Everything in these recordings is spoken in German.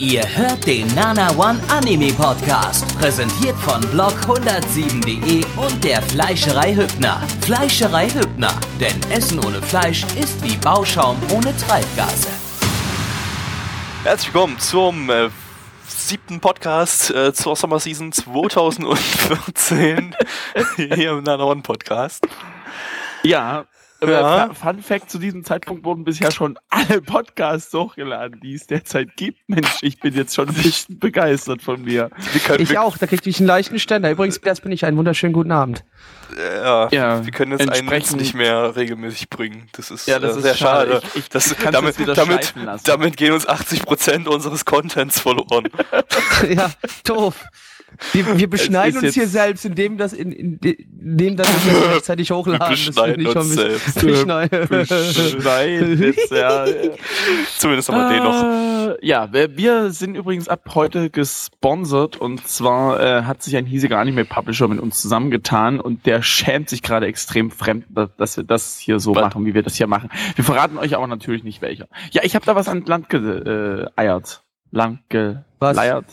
Ihr hört den Nana One Anime Podcast, präsentiert von blog107.de und der Fleischerei Hübner. Fleischerei Hübner, denn Essen ohne Fleisch ist wie Bauschaum ohne Treibgase. Herzlich willkommen zum äh, siebten Podcast äh, zur Summer Season 2014 hier im Nana One Podcast. Ja, Ja. Fun Fact: Zu diesem Zeitpunkt wurden bisher schon alle Podcasts hochgeladen, die es derzeit gibt. Mensch, ich bin jetzt schon ein bisschen begeistert von mir. Ich auch, da kriegte ich einen leichten Ständer. Übrigens, das bin ich. Einen wunderschönen guten Abend. ja, Ja, wir können jetzt einen nicht mehr regelmäßig bringen. Das ist, Ja, das äh, ist sehr schade. schade. Ich- ich das, damit, damit, damit gehen uns 80% unseres Contents verloren. ja, doof. Wir, wir beschneiden uns hier selbst, indem das in, in, indem das wir das rechtzeitig hochladen. Wir Das beschneiden schon uns ein selbst. bisschen- Beschneiden. Jetzt, ja. Zumindest haben wir den noch. Äh, Ja, wir, wir sind übrigens ab heute gesponsert und zwar äh, hat sich ein hiesiger Anime-Publisher mit uns zusammengetan und der schämt sich gerade extrem fremd, dass, wir das hier so Was? machen, wie wir das hier machen. Wir verraten euch aber natürlich nicht welcher. Ja, ich habe da was an Land geeiert. Land Was? geleiert.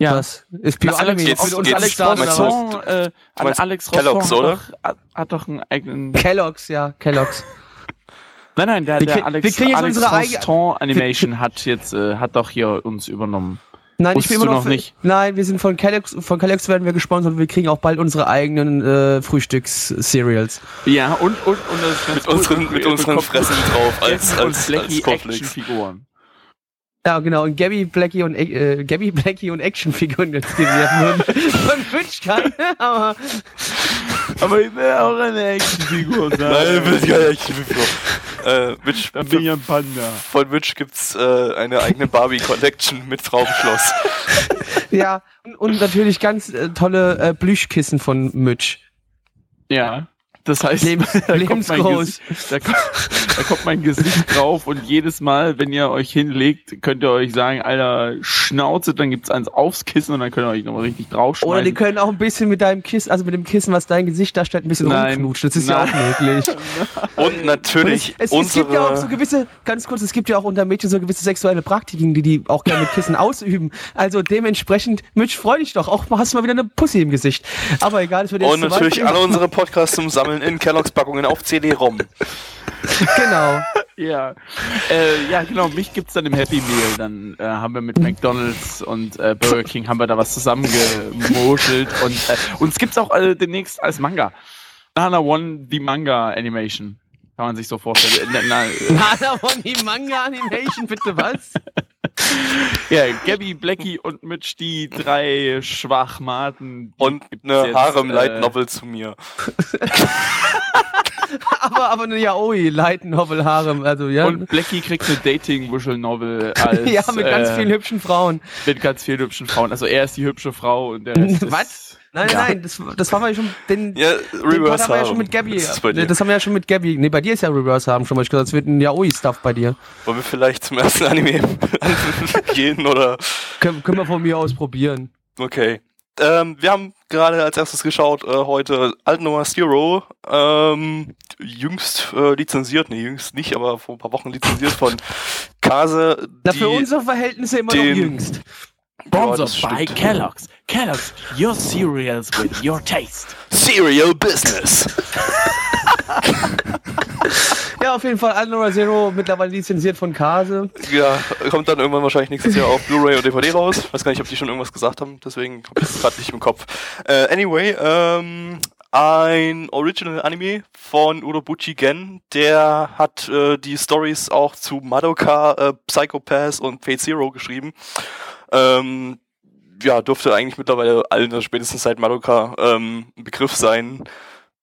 Ja. Was? Ist Na, Alex, mit uns geht's- alle Alex? Rosson, äh, Alex Kellogg's, oder? Hat, doch, hat, hat doch einen eigenen. Kellogg's, ja, Kellogg's. Nein, nein, der, der Alex, wir jetzt Alex eigene- Roston Animation hat jetzt, äh, hat doch hier uns übernommen. Nein, ich Wusstest bin immer noch, noch nicht? Nein, wir sind von Kellogg's, von Kellogg's werden wir gesponsert und wir kriegen auch bald unsere eigenen äh, Frühstücks-Cereals. Ja, und, und, und das ist ganz Mit cool. unseren, mit unseren Fressen drauf als, und als, als Cornflakes. Actionfiguren. Ja, genau, und Gabby, Blackie und äh, Gabby, Blackie und Actionfiguren jetzt gewährt würden. Von Witch keine, aber Aber ich will auch eine Actionfigur sein. Nein, will ich gar nicht. Äh, Witch, bin ein Panda. von Witch gibt's äh, eine eigene Barbie Collection mit Traubenschloss. ja, und, und natürlich ganz äh, tolle äh, Plüschkissen von Mitch. Ja. Das heißt, Lebens- da, kommt. Gesicht, da, kommt, da kommt mein Gesicht drauf und jedes Mal, wenn ihr euch hinlegt, könnt ihr euch sagen, Alter, Schnauze, dann gibt's eins aufs Kissen und dann könnt ihr euch nochmal richtig draufschmeißen. Oder die können auch ein bisschen mit deinem Kissen, also mit dem Kissen, was dein Gesicht darstellt, ein bisschen Nein. rumknutschen. Das ist ja Nein. auch möglich. Und Und natürlich es, es, es unsere... gibt ja auch so gewisse, ganz kurz, es gibt ja auch unter Mädchen so gewisse sexuelle Praktiken, die die auch gerne mit Kissen ausüben. Also dementsprechend, Mitch, freu dich doch. Auch hast du mal wieder eine Pussy im Gesicht. Aber egal, es wird jetzt und natürlich alle unsere Podcasts zum Sammeln in Kellogg's Packungen auf CD-ROM. Genau. Ja, äh, ja genau, mich gibt's dann im Happy Meal. Dann äh, haben wir mit McDonalds und äh, Burger King haben wir da was zusammengemoschelt und äh, uns gibt's auch äh, demnächst als Manga. Nana One, die Manga Animation. Kann man sich so vorstellen. Äh, Na, na, Nana von die Manga Animation, bitte was? ja, Gabby, Blackie und Mitch, die drei Schwachmaten. die Und eine Harem Light äh, Novel zu mir. aber, aber eine Yaoi, Light Novel Harem, also ja. Und Blackie kriegt eine Dating-Visual-Novel als ja, mit ganz äh, vielen hübschen Frauen. mit ganz vielen hübschen Frauen. Also er ist die hübsche Frau und der Rest ist, Was? Nein, Ja. nein, das, das haben wir ja schon, den, Ja, den Reverse haben wir ja schon mit Gabby. Das. Das haben wir ja schon mit Gabby. Nee, bei dir ist ja Reverse haben schon mal. Ich gesagt, es wird ein Yaoi-Stuff bei dir. Wollen wir vielleicht zum ersten Anime gehen oder... Können, können wir von mir aus probieren. Okay. Ähm, wir haben gerade als erstes geschaut, äh, heute Altnummer Zero, ähm, jüngst äh, lizenziert, nee, jüngst nicht, aber vor ein paar Wochen lizenziert von Kase. Na, für unsere Verhältnisse immer noch den- jüngst. Ja, Sponsored by. Kellogg's. Kellogg's, your cereals with your taste. Serial Business. Ja, auf jeden Fall Alnora Zero, mittlerweile lizenziert von Kase. Ja, kommt dann irgendwann wahrscheinlich nächstes Jahr auf Blu-ray und DVD raus. Weiß gar nicht, ob die schon irgendwas gesagt haben, deswegen habe ich es gerade nicht im Kopf. Äh, anyway, ähm, ein Original Anime von Urobuchi Gen, der hat äh, die Stories auch zu Madoka, äh, Psychopath und Fate Zero geschrieben. Ähm, ja, dürfte eigentlich mittlerweile allen, also spätestens seit Madoka, ähm, ein Begriff sein.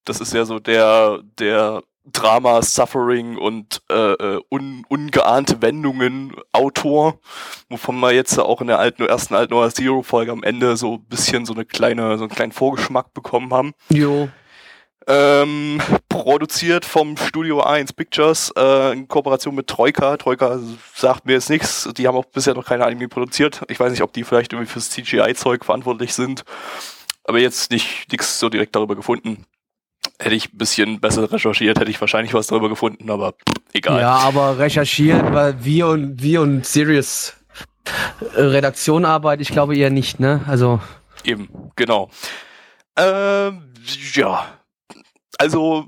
Das ist ja so der, der Drama, Suffering und äh, äh, un, ungeahnte Wendungen Autor, wovon wir jetzt auch in der alten, ersten alten Noah Zero Folge am Ende so ein bisschen so eine kleine, so einen kleinen Vorgeschmack bekommen haben. Jo. Ähm, produziert vom Studio 1 Pictures äh, in Kooperation mit Troika. Troika sagt mir jetzt nichts. Die haben auch bisher noch keine Anime produziert. Ich weiß nicht, ob die vielleicht irgendwie fürs CGI-Zeug verantwortlich sind. Aber jetzt nicht nichts so direkt darüber gefunden. Hätte ich ein bisschen besser recherchiert, hätte ich wahrscheinlich was darüber gefunden, aber egal. Ja, aber recherchieren, weil wir und wir und Sirius äh, Redaktion arbeitet, ich glaube eher nicht, ne? Also. Eben, genau. Ähm, ja. Also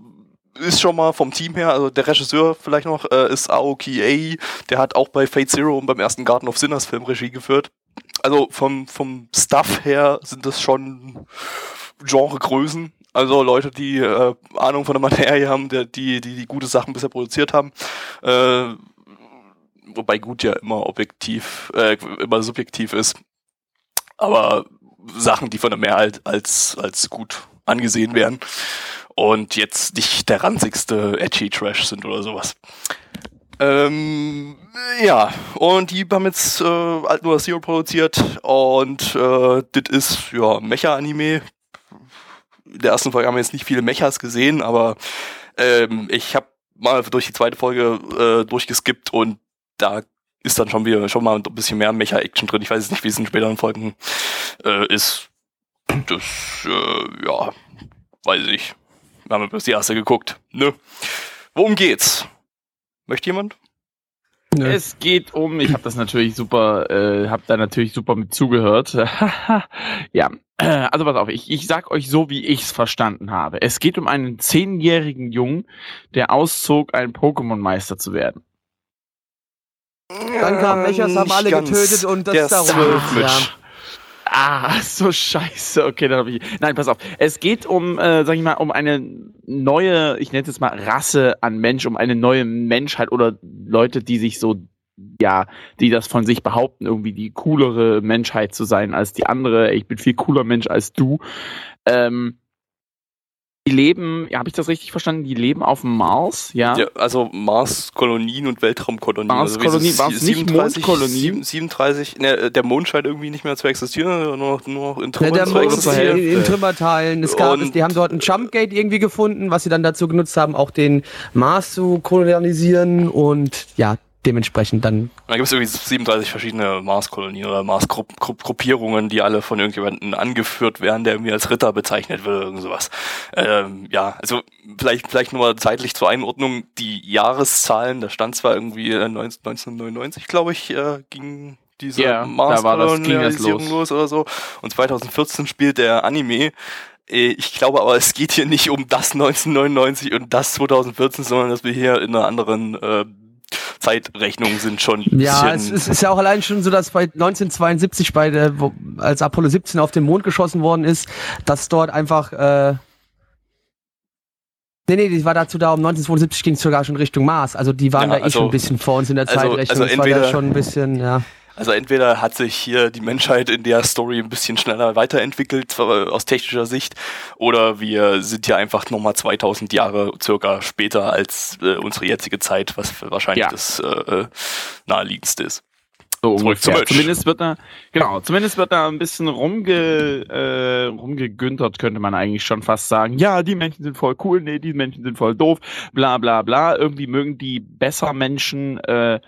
ist schon mal vom Team her, also der Regisseur vielleicht noch, äh, ist Aoki Ei, der hat auch bei Fate Zero und beim ersten Garden of Sinners Film Regie geführt. Also vom, vom Stuff her sind das schon Genregrößen. Also Leute, die äh, Ahnung von der Materie haben, die, die, die, die gute Sachen bisher produziert haben. Äh, wobei gut ja immer objektiv, äh, immer subjektiv ist. Aber Sachen, die von der Mehrheit als, als gut angesehen werden und jetzt nicht der ranzigste edgy Trash sind oder sowas. Ähm, ja, und die haben jetzt äh, Alt Noah Zero produziert und äh, das ist ja Mecha-Anime. In der ersten Folge haben wir jetzt nicht viele Mechas gesehen, aber ähm, ich habe mal durch die zweite Folge äh, durchgeskippt und da ist dann schon wieder schon mal ein bisschen mehr Mecha-Action drin. Ich weiß nicht, wie es in späteren Folgen äh, ist. Das, äh, ja, weiß ich nicht. Wir haben bloß die erste geguckt. Ne? Worum geht's? Möchte jemand? Nö. Es geht um, ich habe das natürlich super, äh, habe da natürlich super mit zugehört. ja, also pass auf, ich, ich sag euch so, wie ich's verstanden habe. Es geht um einen zehnjährigen Jungen, der auszog, ein Pokémon-Meister zu werden. Dann kamen Mechas, haben alle getötet und das der ist darum. Sandwich. Ja. Ah, so scheiße. Okay, dann hab ich. Nein, pass auf. Es geht um, äh, sag ich mal, um eine neue, ich nenne es jetzt mal Rasse an Mensch, um eine neue Menschheit oder Leute, die sich so, ja, die das von sich behaupten, irgendwie die coolere Menschheit zu sein als die andere. Ich bin viel cooler Mensch als du. Ähm, die leben, ja, habe ich das richtig verstanden? Die leben auf dem Mars, ja. Ja, also Mars-Kolonien und Weltraumkolonien. Mars-Kolonien, also waren es nicht 37, Mondkolonien? 37, ne, der Mond scheint irgendwie nicht mehr zu existieren, nur noch, nur noch in Trümmern der zu in, existieren. Hälfte. in Trümmerteilen. Es gab es, die haben dort ein Jumpgate irgendwie gefunden, was sie dann dazu genutzt haben, auch den Mars zu kolonialisieren und ja, dementsprechend dann. Da gibt es irgendwie 37 verschiedene Mars-Kolonien oder Mars-Gruppierungen, die alle von irgendjemandem angeführt werden, der irgendwie als Ritter bezeichnet wird oder irgend sowas. Ähm, ja, also vielleicht, vielleicht nur mal zeitlich zur Einordnung. Die Jahreszahlen, da stand zwar irgendwie äh, 19, 1999, glaube ich, äh, ging diese da das Mars-Kolonialisierung los. los oder so. Und 2014 spielt der Anime. Äh, Ich glaube aber, es geht hier nicht um das 1999 und das 2014, sondern dass wir hier in einer anderen äh, Zeitrechnung sind schon Ja, es, es ist ja auch allein schon so, dass bei 1972, bei der, wo, als Apollo 17 auf den Mond geschossen worden ist, dass dort einfach. Äh, Nee, nee, die war dazu da, um 1972 ging es sogar schon Richtung Mars. Also die waren Ja, da eh also- schon ein bisschen vor uns in der also- Zeitrechnung. also das war da entweder- schon ein bisschen, ja. Also entweder hat sich hier die Menschheit in der Story ein bisschen schneller weiterentwickelt aus technischer Sicht oder wir sind hier einfach nochmal 2000 Jahre circa später als äh, unsere jetzige Zeit, was wahrscheinlich Ja. das äh, äh, naheliegendste ist. So Zurück zum ungefähr. Match. Zumindest wird da, genau, zumindest wird da ein bisschen rumge, äh, rumgegüntert, könnte man eigentlich schon fast sagen. Ja, die Menschen sind voll cool, nee, die Menschen sind voll doof, bla bla bla. Irgendwie mögen die besser Menschen, äh,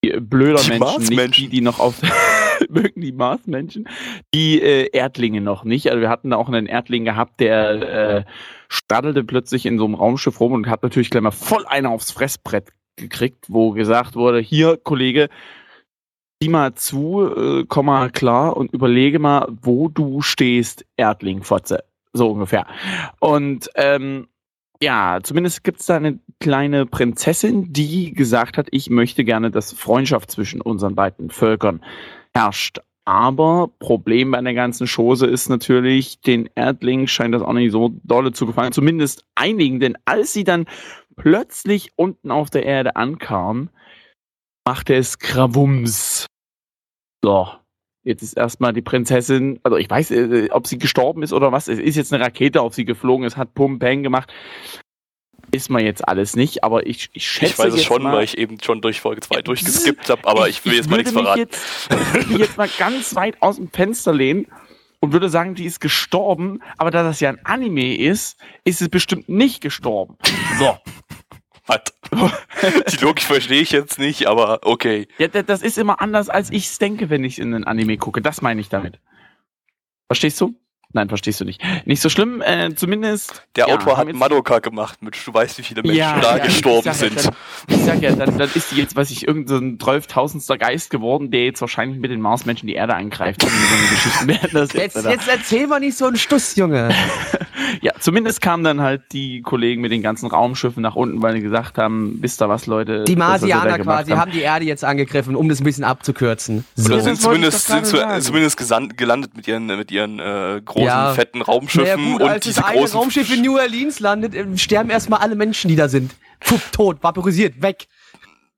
blöder Die Menschen, nicht Marsmenschen. die, die noch auf mögen die Marsmenschen, die äh, Erdlinge noch nicht. Also wir hatten da auch einen Erdling gehabt, der äh, staddelte plötzlich in so einem Raumschiff rum und hat natürlich gleich mal voll einer aufs Fressbrett gekriegt, wo gesagt wurde, hier, Kollege, sieh mal zu, äh, komm mal klar und überlege mal, wo du stehst, Erdling, Fotze. So ungefähr. Und ähm, ja, zumindest gibt's da eine kleine Prinzessin, die gesagt hat, ich möchte gerne, dass Freundschaft zwischen unseren beiden Völkern herrscht. Aber Problem bei der ganzen Chose ist natürlich, den Erdlingen scheint das auch nicht so dolle zu gefallen. Zumindest einigen, denn als sie dann plötzlich unten auf der Erde ankamen, machte es Krawums. So, jetzt ist erstmal die Prinzessin, also ich weiß, äh, ob sie gestorben ist oder was. Es ist jetzt eine Rakete auf sie geflogen, es hat Pum Peng gemacht. Ist man jetzt alles nicht, aber ich, ich schätze Ich weiß es schon, mal, weil ich eben schon durch Folge 2 durchgeskippt habe, aber ich, will jetzt mal nichts verraten. Jetzt, ich jetzt mal ganz weit aus dem Fenster lehnen und würde sagen, die ist gestorben, aber da das ja ein Anime ist, ist es bestimmt nicht gestorben. So. Die Logik verstehe ich jetzt nicht, aber okay. Ja, da- das ist immer anders, als ich es denke, wenn ich in einen Anime gucke. Das meine ich damit. Verstehst du? Nein, verstehst du nicht. Nicht so schlimm, äh, zumindest. Der ja, Autor hat Madoka gemacht, mit du weißt, wie viele Menschen Ja, da ja, gestorben ich sag ja, sind. Dann, ich sag ja, dann, dann ist die jetzt, weiß ich, irgendein zwölftausendster Geist geworden, der jetzt wahrscheinlich mit den Marsmenschen die Erde angreift. Und so jetzt, Jetzt, jetzt erzähl mal nicht so einen Stuss, Junge. Ja, zumindest kamen dann halt die Kollegen mit den ganzen Raumschiffen nach unten, weil die gesagt haben, wisst ihr was, Leute? Die Marsianer quasi haben die Erde jetzt angegriffen, um das ein bisschen abzukürzen. Oder das sind zumindest, sind zumindest gelandet mit ihren, mit ihren äh, großen, Ja. fetten Naja Raumschiffen gut, und als diese das eine großen Raumschiff in New Orleans landet, äh, sterben erstmal alle Menschen, die da sind. Puff, tot, vaporisiert, weg.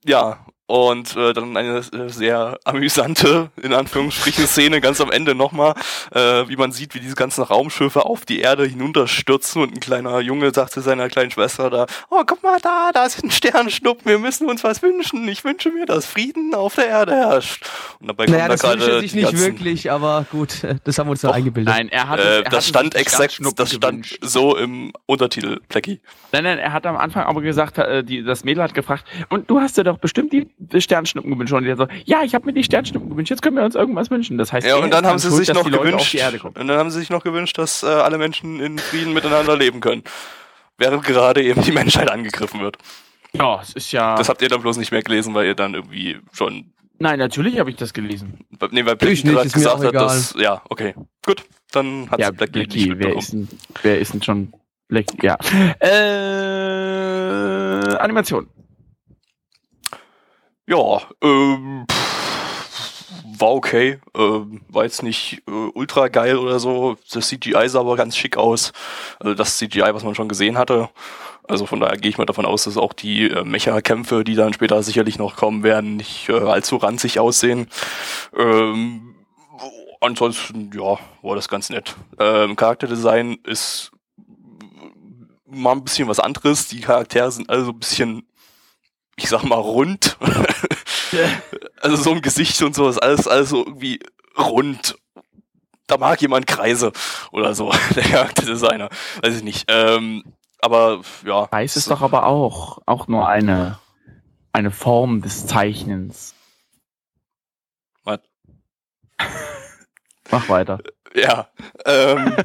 Ja, und äh, dann eine äh, sehr amüsante, in Anführungsstrichen, Szene ganz am Ende nochmal, äh, wie man sieht, wie diese ganzen Raumschiffe auf die Erde hinunterstürzen und ein kleiner Junge sagt zu seiner kleinen Schwester da, oh, guck mal da, da ist ein Sternschnuppen, wir müssen uns was wünschen, ich wünsche mir, dass Frieden auf der Erde herrscht. Und dabei Naja, da das wünscht er gerade sich nicht wirklich, aber gut, das haben wir uns Doch, eingebildet. Nein, er hat, es- Äh, er das stand exakt, das stand gewünscht. so im Untertitel, Plecki. Nein, nein, er hat am Anfang aber gesagt, äh, die, das Mädel hat gefragt, und du hast dir doch bestimmt die Sternschnuppen gewünscht. Und die so, ja, ich habe mir die Sternschnuppen gewünscht, jetzt können wir uns irgendwas wünschen. Das heißt, Ja, und dann haben sie sich noch gewünscht, die Erde kommen. und dann haben sie sich noch gewünscht, dass äh, alle Menschen in Frieden miteinander leben können. Während gerade eben die Menschheit angegriffen wird. Ja, es ist ja. Das habt ihr dann bloß nicht mehr gelesen, weil ihr dann irgendwie schon, nein, natürlich habe ich das gelesen. nee, weil Blackie nicht, gerade gesagt auch hat, dass, ja, okay, gut, dann hat Ja, Blackie nicht Blackie, wer mitbekommen. ist, denn, wer ist denn schon Black? Ja. Äh, Animation. Ja, ähm, war okay, ähm, war jetzt nicht äh, ultra geil oder so. Das CGI sah aber ganz schick aus. Also das CGI, was man schon gesehen hatte. Also von daher gehe ich mal davon aus, dass auch die äh, Mecha-Kämpfe, die dann später sicherlich noch kommen werden, nicht äh, allzu ranzig aussehen. Ähm, ansonsten, ja, war das ganz nett. Ähm, Charakterdesign ist mal ein bisschen was anderes. Die Charaktere sind also ein bisschen, ich sag mal, rund. also so im Gesicht und so ist alles, alles so irgendwie rund. Da mag jemand Kreise oder so, der Charakterdesigner. Weiß ich nicht. Ähm, aber ja. Weiß ist doch aber auch, auch nur eine, eine Form des Zeichnens. Was? Mach weiter. Ja. Ähm,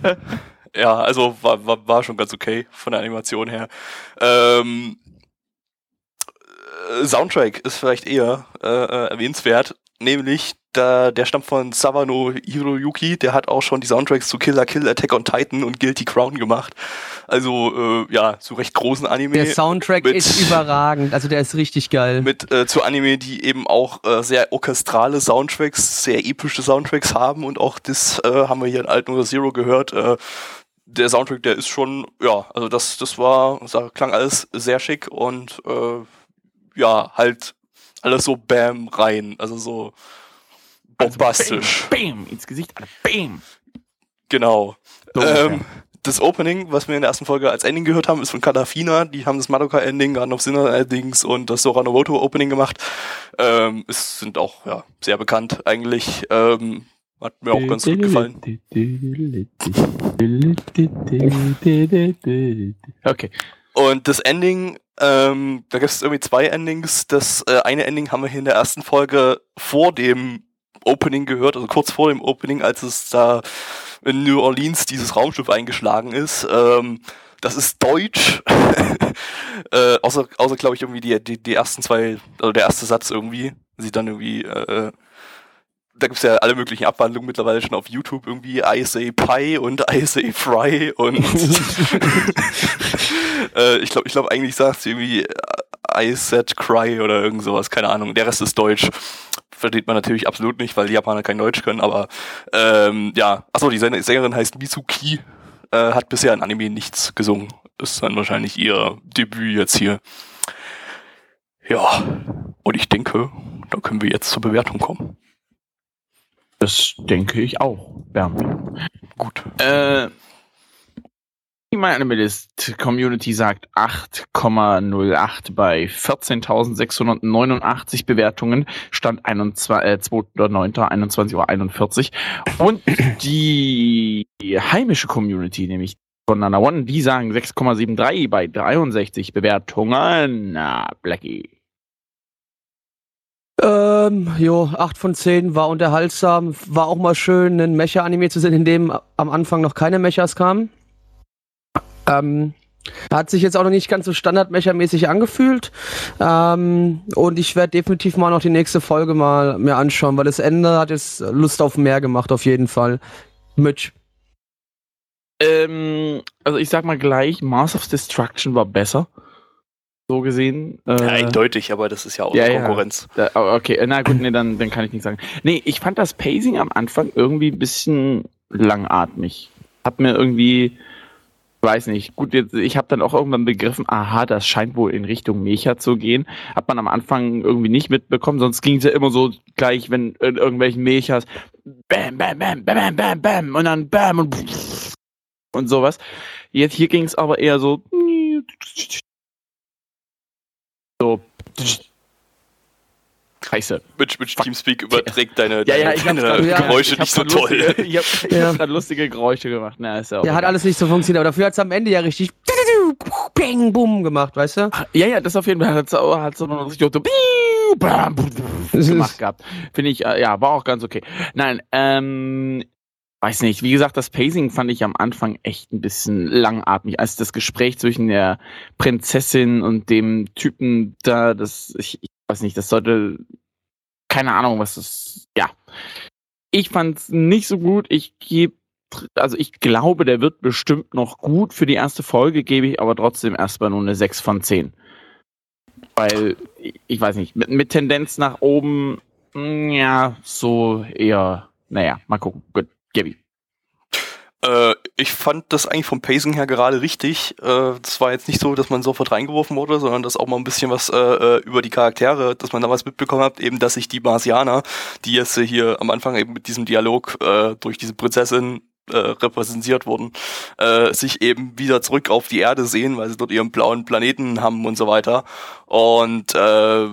ja, also war, war, war schon ganz okay von der Animation her. Ähm, äh, Soundtrack ist vielleicht eher äh, äh, erwähnenswert, nämlich da, der stammt von Sawano Hiroyuki, der hat auch schon die Soundtracks zu Killer Kill, Attack on Titan und Guilty Crown gemacht. Also äh, ja, zu recht großen Anime. Der Soundtrack mit- ist überragend, also der ist richtig geil. mit äh, zu Anime, die eben auch äh, sehr orchestrale Soundtracks, sehr epische Soundtracks haben und auch das äh, haben wir hier in Alten oder Zero gehört. Äh, der Soundtrack, der ist schon, ja, also das, das war, das klang alles sehr schick und äh, ja, halt alles so Bam rein, also so bombastisch, Bam, bam, ins Gesicht. Bam. genau. So Ähm, das Opening, was wir in der ersten Folge als Ending gehört haben, ist von Kadafina. Die haben das Madoka-Ending, Garden of Sinner Endings und das Soranomoto-Opening gemacht. Ähm, es sind auch ja, sehr bekannt eigentlich. Ähm, hat mir auch ganz gut gefallen. Okay. Und das Ending, ähm, da gibt es irgendwie zwei Endings. Das äh, eine Ending haben wir hier in der ersten Folge vor dem Opening gehört, also kurz vor dem Opening, als es da in New Orleans dieses Raumschiff eingeschlagen ist. Ähm, das ist Deutsch. äh, außer, außer glaube ich, irgendwie die, die, die ersten zwei, also der erste Satz irgendwie, sieht dann irgendwie, äh, da gibt's ja alle möglichen Abwandlungen mittlerweile schon auf YouTube, irgendwie I say Pie und I say Fry und äh, ich glaube, ich glaube eigentlich sagt sie irgendwie äh, I said cry oder irgend sowas, keine Ahnung. Der Rest ist Deutsch. Versteht man natürlich absolut nicht, weil die Japaner kein Deutsch können, aber ähm, ja, achso, die Sänger- Sängerin heißt Mizuki, äh, hat bisher in Anime nichts gesungen. Ist dann wahrscheinlich ihr Debüt jetzt hier. Ja, und ich denke, da können wir jetzt zur Bewertung kommen. Das denke ich auch, Bernd. Gut. Äh, die My Animalist Community sagt 8,08 bei 14.689 Bewertungen, Stand 21, äh, 2.9.21 Uhr. Und die heimische Community, nämlich von Nana One, die sagen 6,73 bei 63 Bewertungen. Na, Blackie. Ähm, jo, 8 von 10 war unterhaltsam. War auch mal schön, einen Mecha-Anime zu sehen, in dem am Anfang noch keine Mechas kamen. Ähm, hat sich jetzt auch noch nicht ganz so standardmechermäßig angefühlt. Ähm, und ich werde definitiv mal noch die nächste Folge mal mir anschauen, weil das Ende hat jetzt Lust auf mehr gemacht, auf jeden Fall. Mitch. Ähm, also ich sag mal gleich, Mars of Destruction war besser. So gesehen. Äh, Ja, eindeutig, aber das ist ja auch ja, eine ja. Konkurrenz. Da, oh, okay, na gut, nee, dann, dann kann ich nichts sagen. Nee, ich fand das Pacing am Anfang irgendwie ein bisschen langatmig. Hab mir irgendwie, weiß nicht, gut, jetzt, ich habe dann auch irgendwann begriffen, aha, das scheint wohl in Richtung Mecha zu gehen. Hat man am Anfang irgendwie nicht mitbekommen, sonst ging es ja immer so gleich, wenn in irgendwelchen Mechas bam, bam, bam, bam, bam, bam, bam und dann bam und und sowas. Jetzt hier ging es aber eher so so Scheiße. Mit, mit Teamspeak überträgt deine, Ja, ja, deine, grad- ja, Geräusche ich nicht so toll. Lustige, ich hab, ich Ja. hab grad lustige Geräusche gemacht. Na, ist ja auch Der hat alles nicht so funktioniert, aber dafür hat es am Ende ja richtig Bing, Bum gemacht, weißt du? Ja, ja, das auf jeden Fall hat es hat so noch richtig so gemacht gehabt. Finde ich, äh, ja, war auch ganz okay. Nein, ähm, weiß nicht. Wie gesagt, das Pacing fand ich am Anfang echt ein bisschen langatmig. Als das Gespräch zwischen der Prinzessin und dem Typen da, das, ich, ich weiß nicht, das sollte, keine Ahnung, was das, ja. Ich fand's nicht so gut. Ich gebe also ich glaube, der wird bestimmt noch gut. Für die erste Folge gebe ich aber trotzdem erstmal nur eine 6 von 10. Weil, ich- weiß nicht, mit, mit Tendenz nach oben, mm, ja, so eher, naja, mal gucken. Gut, ich. Äh, ich fand das eigentlich vom Pacing her gerade richtig. Äh, das war jetzt nicht so, dass man sofort reingeworfen wurde, sondern dass auch mal ein bisschen was äh, äh, über die Charaktere, dass man da was mitbekommen hat, eben, dass sich die Marsianer, die jetzt äh, hier am Anfang eben mit diesem Dialog äh, durch diese Prinzessin äh, repräsentiert wurden, äh, sich eben wieder zurück auf die Erde sehen, weil sie dort ihren blauen Planeten haben und so weiter. Und äh,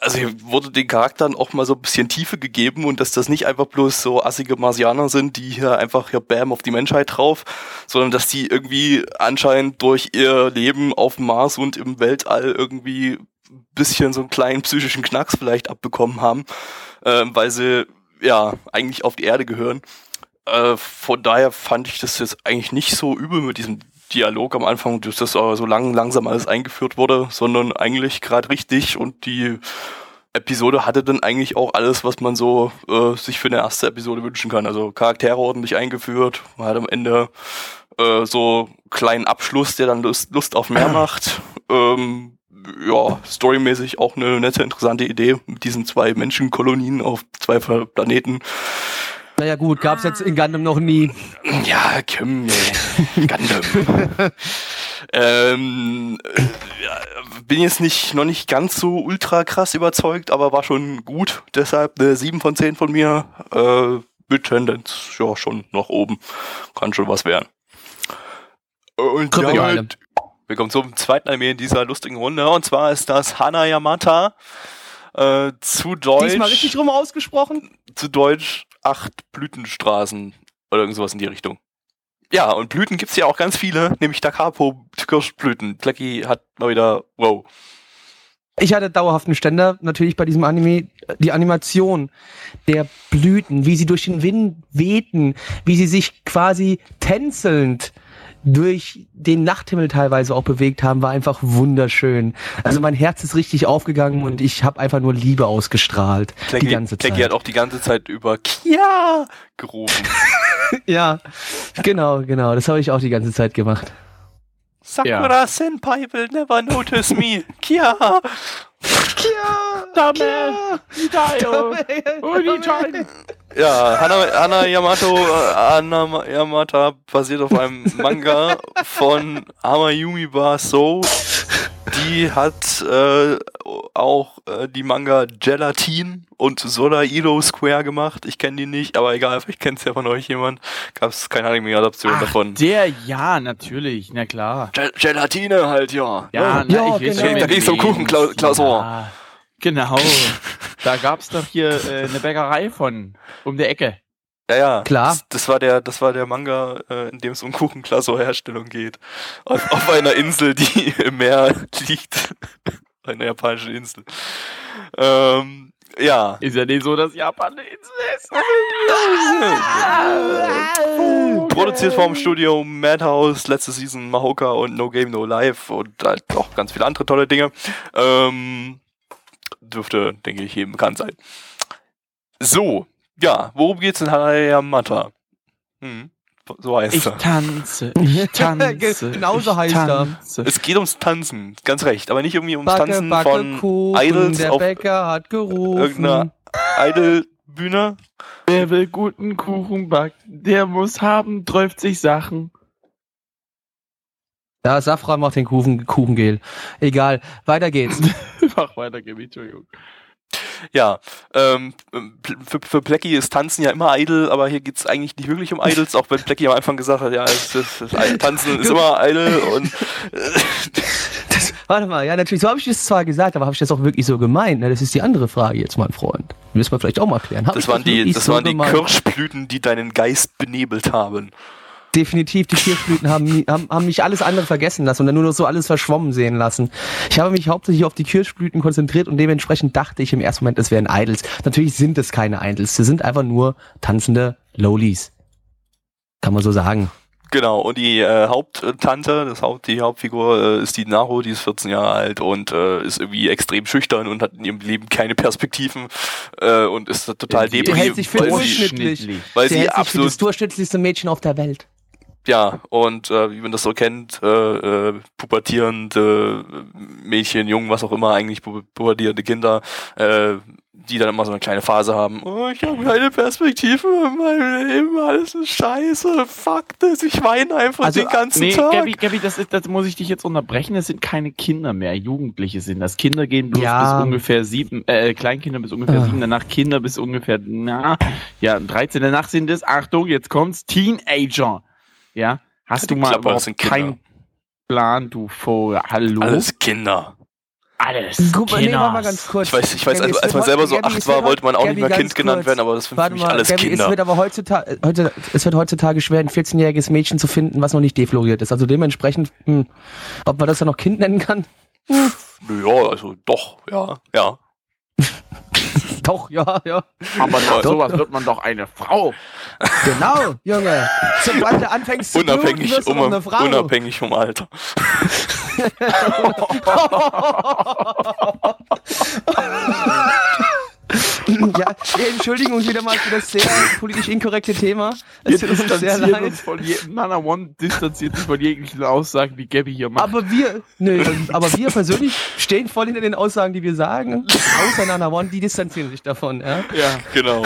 also hier wurde den Charakteren auch mal so ein bisschen Tiefe gegeben und dass das nicht einfach bloß so assige Marsianer sind, die hier einfach hier Bam auf die Menschheit drauf, sondern dass die irgendwie anscheinend durch ihr Leben auf dem Mars und im Weltall irgendwie ein bisschen so einen kleinen psychischen Knacks vielleicht abbekommen haben, äh, weil sie ja eigentlich auf die Erde gehören. Äh, von daher fand ich das jetzt eigentlich nicht so übel mit diesem Dialog am Anfang, dass das so lang, langsam alles eingeführt wurde, sondern eigentlich gerade richtig und die Episode hatte dann eigentlich auch alles, was man so äh, sich für eine erste Episode wünschen kann. Also Charaktere ordentlich eingeführt, man hat am Ende äh, so einen kleinen Abschluss, der dann Lust, Lust auf mehr macht. Ähm, ja, storymäßig auch eine nette, interessante Idee mit diesen zwei Menschenkolonien auf zwei Planeten. Naja gut, gab's jetzt in Gundam noch nie. Ja, Kim, nee. Gundam. ähm, äh, bin jetzt nicht, noch nicht ganz so ultra krass überzeugt, aber war schon gut. Deshalb eine 7 von 10 von mir. Äh, mit Tendenz, ja, schon nach oben. Kann schon was werden. Und Triple damit, wir kommen zum zweiten Anime in dieser lustigen Runde. Und zwar ist das Hana Yamata. Äh, zu Deutsch Diesmal richtig rum ausgesprochen. zu Deutsch acht Blütenstraßen oder irgend sowas in die Richtung. Ja, und Blüten gibt's ja auch ganz viele, nämlich Dakapo Kirschblüten. Blackie hat mal wieder, wow. Ich hatte dauerhaften Ständer natürlich bei diesem Anime. Die Animation der Blüten, wie sie durch den Wind wehten, wie sie sich quasi tänzelnd durch den Nachthimmel teilweise auch bewegt haben, war einfach wunderschön. Also mein Herz ist richtig aufgegangen und ich habe einfach nur Liebe ausgestrahlt Blackie, die ganze Zeit. Blackie hat auch die ganze Zeit über Kia gerufen. ja, genau, genau. Das habe ich auch die ganze Zeit gemacht. Sakura Senpai will never notice me. Kia! Kia, Dame, Idayo, Unichai. Ja, Hana, Hana Yamato, äh, Hana Yamata basiert auf einem Manga von Amayumi Baso. Die hat äh, auch äh, die Manga Gelatin und Solaido Square gemacht. Ich kenne die nicht, aber egal, vielleicht kennt ja von euch jemand. Gab es keine Anime-Adaption davon. der, ja, natürlich, na klar. Gel Gelatine halt, ja. Ja, Oh. na, Ja, ich weiß genau. Da ging's um wen du Kuchenkla- meinst. Klausur. Ja, genau. Da gab's doch hier äh, eine Bäckerei von, um der Ecke. Ja, ja. Klar. Das, das war der, das war der Manga, äh, in dem es um Kuchenklasur-Herstellung geht. Auf, auf einer Insel, die im Meer liegt. Eine japanische Insel. Ähm, Ja. Ist ja nicht so, dass Japan eine Insel ist. Produziert vom Studio Madhouse, letzte Season Mahoka und No Game No Life und halt auch ganz viele andere tolle Dinge. Ähm, dürfte, denke ich, jedem bekannt sein. So, ja, worum geht's in Hayamata? Hm, so heißt Ich er. tanze, ich tanze. Genauso ich heißt er. tanze. Es geht ums Tanzen, ganz recht, aber nicht irgendwie ums Backe, Tanzen Backe, von Kuchen, Idols der auf Bäcker hat gerufen. irgendeiner Idol-Bühne. Wer will guten Kuchen backen, der muss haben, träuft sich Sachen. Ja, Safran macht den Kuchen, Kuchengel. Egal, weiter geht's. Mach weiter, Gabi, Entschuldigung. Ja, ähm, für, für Plecky ist Tanzen ja immer Idol, aber hier geht's eigentlich nicht wirklich um Idols, auch wenn Plecky am Anfang gesagt hat, ja, es, es, es, Tanzen ist immer Idol und Warte mal, ja, natürlich, so habe ich das zwar gesagt, aber habe ich das auch wirklich so gemeint? Ne? Das ist die andere Frage jetzt, mein Freund. Müssen wir vielleicht auch mal klären. Hab das waren die, wirklich das so waren die gemeint? Kirschblüten, die deinen Geist benebelt haben. Definitiv, die Kirschblüten haben, haben, haben mich alles andere vergessen lassen und dann nur noch so alles verschwommen sehen lassen. Ich habe mich hauptsächlich auf die Kirschblüten konzentriert und dementsprechend dachte ich im ersten Moment, es wären Idols. Natürlich sind es keine Idols, sie sind einfach nur tanzende Lowlies. Kann man so sagen. Genau, und die äh, Haupttante, das Haupt, die Hauptfigur äh, ist die Naru, die ist 14 Jahre alt und äh, ist irgendwie extrem schüchtern und hat in ihrem Leben keine Perspektiven äh, und ist total Die depri, hält sich für weil, sie, durchschnittlich. weil Sie sie hält sich für absolut das durchschnittlichste Mädchen auf der Welt. Ja, und äh, wie man das so kennt, äh, äh, pubertierende Mädchen, Jungen, was auch immer, eigentlich pu pubertierende Kinder, äh, die dann immer so eine kleine Phase haben, oh, ich habe keine Perspektive in meinem Leben, alles ist scheiße, fuck das, ich weine einfach Also, den ganzen Nee, Tag. Gabi, Gabi das, ist, das muss ich dich jetzt unterbrechen. Es sind keine Kinder mehr, Jugendliche sind das. Kinder gehen bloß Ja. bis ungefähr sieben, äh, Kleinkinder bis ungefähr Ah. sieben, danach Kinder bis ungefähr, na, ja, 13. Danach sind es, Achtung, jetzt kommt's, Teenager. Ja, hast Die du mal überhaupt sind Kinder. keinen Plan, du Vogel? Hallo? Alles Kinder. Alles Guck mal, nee, Kinders. warte mal ganz kurz. Ich weiß, ich weiß, Gabi, als, es als man selber so Gabi, acht es war, wollte man auch heute- nicht mehr Kind genannt kurz. werden, aber das sind für Warte mich mal, alles Gabi, es Kinder. wird aber heutzutage, heute, es wird heutzutage schwer, ein 14-jähriges Mädchen zu finden, was noch nicht defloriert ist. Also dementsprechend, hm, ob man das dann noch Kind nennen kann? Ja, also doch, ja, ja. Doch, ja, ja. Aber nach Doch, sowas doch. wird man doch eine Frau. Genau, Junge. Sobald du anfängst zu bluten, Unabhängig, wirst um, eine Frau. unabhängig vom Alter. ja, wir entschuldigen uns wieder mal für das sehr politisch inkorrekte Thema. Es Wir tut uns sehr leid. uns von je Nana One distanziert sich von jeglichen Aussagen, die Gabby hier macht. Aber wir, nö, aber wir persönlich stehen voll hinter den Aussagen, die wir sagen. Außer Nana One, die distanzieren sich davon, ja. ja. Genau.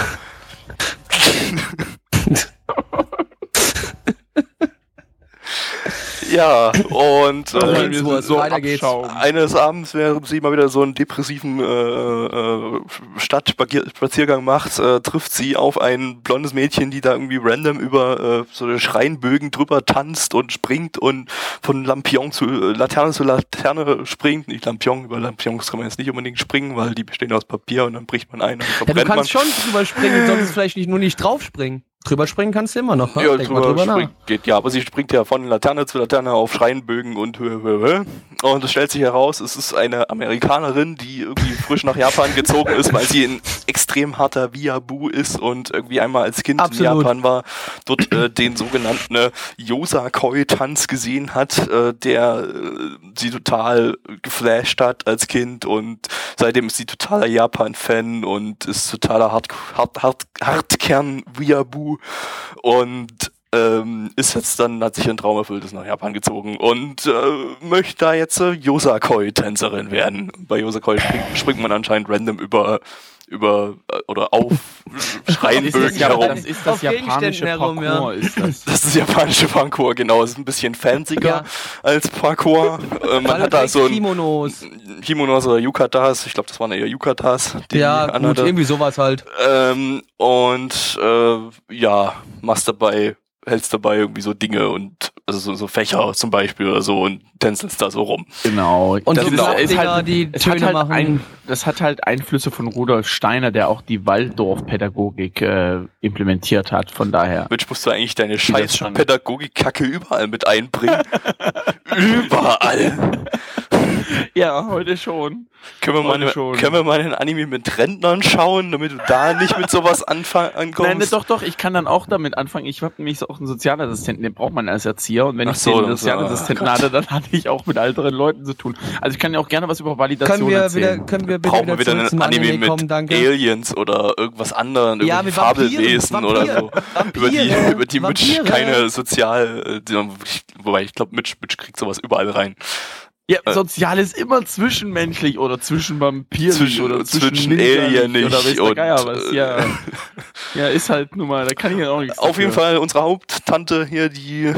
Ja, und äh, sind so weiter geht's. Eines Abends, während sie mal wieder so einen depressiven äh, äh, Stadtspaziergang macht, äh, trifft sie auf ein blondes Mädchen, die da irgendwie random über äh, so Schreinbögen drüber tanzt und springt und von Lampion zu äh, Laterne zu Laterne springt. Nicht Lampion, über Lampions kann man jetzt nicht unbedingt springen, weil die bestehen aus Papier und dann bricht man ein und Ja, du verbrennt man. kannst schon drüber springen, sonst vielleicht nicht nur nicht drauf springen. Drüber springen kannst du immer noch, ne? Ja, Denk drüber, drüber nach. springt, geht, ja, aber sie springt ja von Laterne zu Laterne auf Schreinbögen und Höhe. Und es stellt sich heraus, es ist eine Amerikanerin, die irgendwie frisch nach Japan gezogen ist, weil sie ein extrem harter Viabu ist und irgendwie einmal als Kind Absolut. in Japan war, dort äh, den sogenannten äh, Yosakoi-Tanz gesehen hat, äh, der äh, sie total geflasht hat als Kind und seitdem ist sie totaler Japan-Fan und ist totaler Hart, Hart, Hart, Hartkern-Viabu und ähm, ist jetzt dann, hat sich ein Traum erfüllt, ist nach Japan gezogen und äh, möchte da jetzt äh, Yosakoi-Tänzerin werden. Bei Yosakoi springt, springt man anscheinend random über über äh, oder auf Schreinbögen ist, ja, herum. das, ist das Auf japanische Gegenständen herum, ja. Ist das. Das ist japanische Parkour, genau. Ist ein bisschen fancier Ja. als Parkour. Äh, man hat da so ein Kimonos. Kimonos oder Yukatas. Ich glaube, das waren eher Yukatas. Die Ja, gut, irgendwie sowas halt. Ähm, und äh, ja, machst dabei, hältst dabei irgendwie so Dinge und also so, so Fächer zum Beispiel oder so und tänzelst da so rum. Genau. Und Das so ist Dinger, halt, die Töne halt machen. ein, das hat halt Einflüsse von Rudolf Steiner, der auch die Waldorfpädagogik äh, implementiert hat. Von daher. Mensch, musst du eigentlich deine scheiß Pädagogik-Kacke überall mit einbringen? überall. Ja, heute schon. Können wir, mal Heute eine, schon. können wir mal einen Anime mit Rentnern schauen, damit du da nicht mit sowas anfang, ankommst? Nein, ne, doch, doch, ich kann dann auch damit anfangen. Ich habe nämlich auch einen Sozialassistenten, den braucht man als Erzieher. Und wenn Ach ich so, den Sozialassistenten hatte, dann hatte ich auch mit älteren Leuten zu tun. Also ich kann ja auch gerne was über Validation Können wir, erzählen. wieder, können wir bitte Brauchen wir wieder zurück einen Anime, mit kommen, danke. Aliens oder irgendwas anderem, Ja, irgendwie mit Fabelwesen oder so. Vampire, über die, über die Mitch Vampire. keine sozial, äh, wobei ich glaube, Mitch, Mitch kriegt sowas überall rein. Ja, Äh, sozial ist immer zwischenmenschlich oder zwischen Vampiren Zwischen- oder zwischen, zwischen Alien nicht oder weiß der Geier was. äh, Ja, ja, ist halt nun mal, da kann ich ja auch nichts Auf jeden dafür. Fall unsere Haupttante hier, die, äh,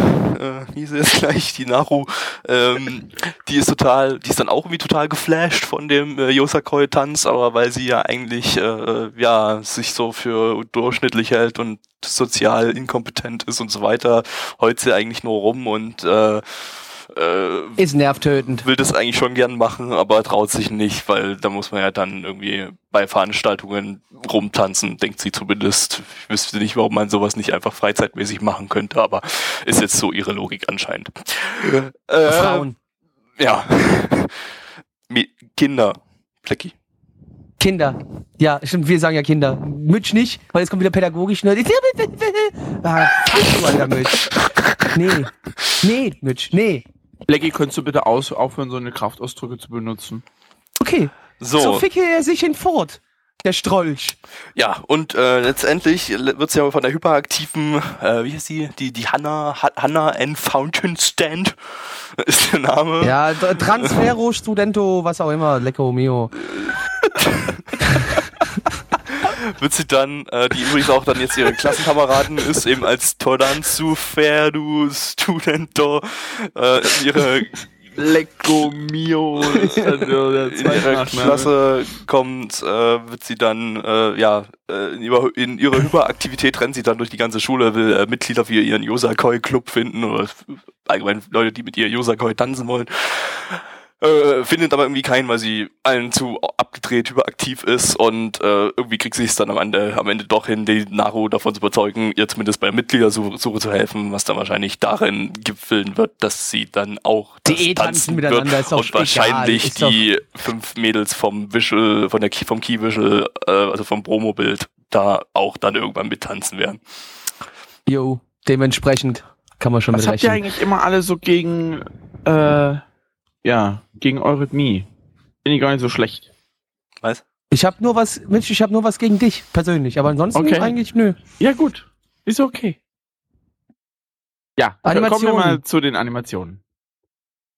wie sie jetzt gleich, die Naru, ähm, die ist total, die ist dann auch irgendwie total geflasht von dem äh, Yosakoi-Tanz, aber weil sie ja eigentlich, äh, ja, sich so für durchschnittlich hält und sozial inkompetent ist und so weiter, heult sie eigentlich nur rum und, äh, äh, Ist nervtötend. will das eigentlich schon gern machen, aber traut sich nicht, weil da muss man ja dann irgendwie bei Veranstaltungen rumtanzen, denkt sie zumindest. Ich wüsste nicht, warum man sowas nicht einfach freizeitmäßig machen könnte, aber ist jetzt so ihre Logik anscheinend. Äh, Frauen. Ja. Kinder. Plecki. Kinder. Ja, stimmt, wir sagen ja Kinder. Mütsch nicht, weil jetzt kommt wieder pädagogisch. Ne? Ah, Mütsch. Nee. Nee, Mütsch, nee. Blackie, könntest du bitte aus, aufhören, so eine Kraftausdrücke zu benutzen? Okay. So, So, ficke er sich hinfort. Der Strolch. ja, und äh, letztendlich wird sie aber von der hyperaktiven, äh, wie heißt die? Die, die Hannah, Ha- Hannah N. Fountain Stand ist der Name. Ja, Transfero, Studento, was auch immer. Lecco mio. wird sie dann, äh, die übrigens auch dann jetzt ihre Klassenkameraden ist, eben als Todanzu Ferdu Studento, äh, ihre, Lecco mio, ist dann so der in zweite ihre Nachname. Klasse kommt, äh, wird sie dann, äh, ja, äh, in, ihrer, in ihrer Hyperaktivität rennt sie dann durch die ganze Schule, will äh, Mitglieder für ihren Yosakoi-Club finden oder allgemein Leute, die mit ihr Yosakoi tanzen wollen. Äh, findet aber irgendwie keinen, weil sie allen zu abgedreht, hyperaktiv ist und äh, irgendwie kriegt sie es dann am Ende, am Ende doch hin, die Naru davon zu überzeugen, ihr zumindest bei Mitgliedersuche Suche zu helfen, was dann wahrscheinlich darin gipfeln wird, dass sie dann auch Die das eh tanzen miteinander, ist doch und wahrscheinlich egal, die fünf Mädels vom Visual, von der Key, vom Key Visual, äh, also vom Promo-Bild, da auch dann irgendwann mittanzen werden. Jo, dementsprechend kann man schon Was mit habt ihr eigentlich immer alle so gegen, äh, ja, gegen Eurythmie? Bin ich gar nicht so schlecht. Weißt? Ich habe nur was, Mensch, ich habe nur was gegen dich persönlich, aber ansonsten Okay. eigentlich nö. Ja, gut. Ist okay. Ja, kommen wir mal zu den Animationen.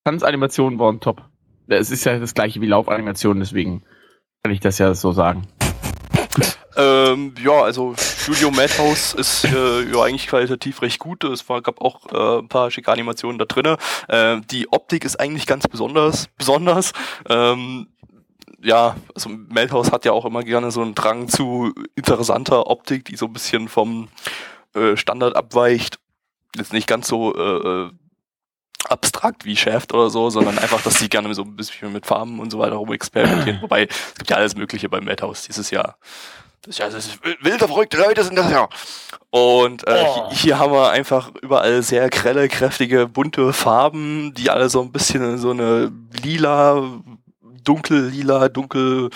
Tanzanimationen waren top. Es ist ja das gleiche wie Laufanimationen, deswegen kann ich das ja so sagen. Ähm, ja, also Studio Madhouse ist äh, ja eigentlich qualitativ recht gut. Es war, gab auch äh, ein paar schicke Animationen da drinnen. Äh, die Optik ist eigentlich ganz besonders, besonders. Ähm, ja, also Madhouse hat ja auch immer gerne so einen Drang zu interessanter Optik, die so ein bisschen vom äh, Standard abweicht. Jetzt nicht ganz so äh, äh, abstrakt wie Shaft oder so, sondern einfach, dass sie gerne so ein bisschen mit Farben und so weiter rumexperimentieren. Wobei, es gibt ja alles Mögliche bei Madhouse dieses Jahr. Das ist ja, das ist wilde, verrückte Leute sind das ja. Und äh, Oh. hi- hier haben wir einfach überall sehr grelle, kräftige, bunte Farben, die alle so ein bisschen in so eine lila, dunkel lila, dunkel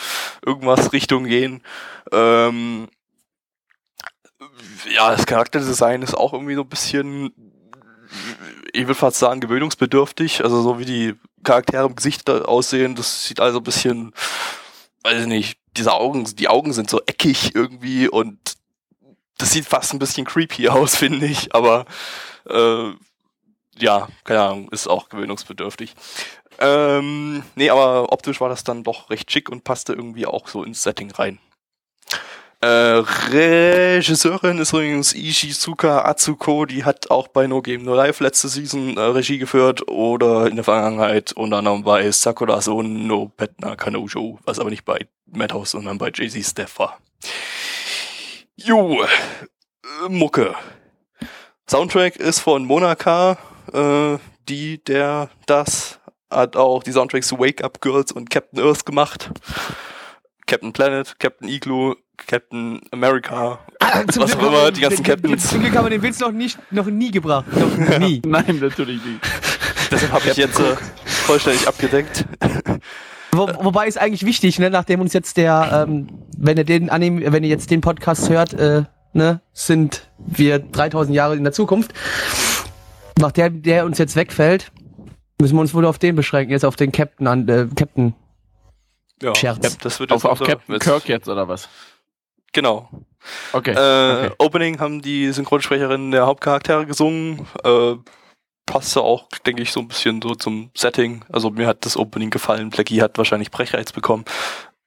irgendwas Richtung gehen. Ähm, ja, das Charakterdesign ist auch irgendwie so ein bisschen, ich würde fast sagen, gewöhnungsbedürftig. Also so wie die Charaktere im Gesicht aussehen, das sieht also ein bisschen, weiß ich nicht, diese Augen, die Augen sind so eckig irgendwie und das sieht fast ein bisschen creepy aus, finde ich, aber äh, ja, keine Ahnung, ist auch gewöhnungsbedürftig. Ähm, nee, aber optisch war das dann doch recht schick und passte irgendwie auch so ins Setting rein. Äh, Regisseurin ist übrigens Ishizuka Atsuko, die hat auch bei No Game No Life letzte Season äh, Regie geführt oder in der Vergangenheit unter anderem bei Sakura Son no Petna Kanojo, was aber nicht bei Madhouse, sondern bei Jay-Z Steph war. Jo, äh, Mucke. Soundtrack ist von Monaka, äh, die, der, das, hat auch die Soundtracks Wake Up Girls und Captain Earth gemacht. Captain Planet, Captain Igloo, Captain America, Ah, was auch haben immer, wir- die ganzen Captains. Zum Glück haben wir den Witz noch nicht, noch nie gebracht. Noch nie. Nein, natürlich nicht. Deshalb habe ich jetzt, äh, vollständig abgedeckt. Wo, wobei ist eigentlich wichtig, ne, nachdem uns jetzt der, ähm, wenn ihr den Anime, wenn ihr jetzt den Podcast hört, äh, ne, sind wir 3000 Jahre in der Zukunft. Nach der, der uns jetzt wegfällt, müssen wir uns wohl auf den beschränken, jetzt auf den Captain an, äh, Captain. Ja, Scherz. das wird Auf, jetzt auf unser- Captain Kirk jetzt oder was? Genau. Okay. Äh, okay. Opening haben die Synchronsprecherinnen der Hauptcharaktere gesungen. Äh, passte auch, denke ich, so ein bisschen so zum Setting. Also mir hat das Opening gefallen. Blackie hat wahrscheinlich Brechreiz bekommen.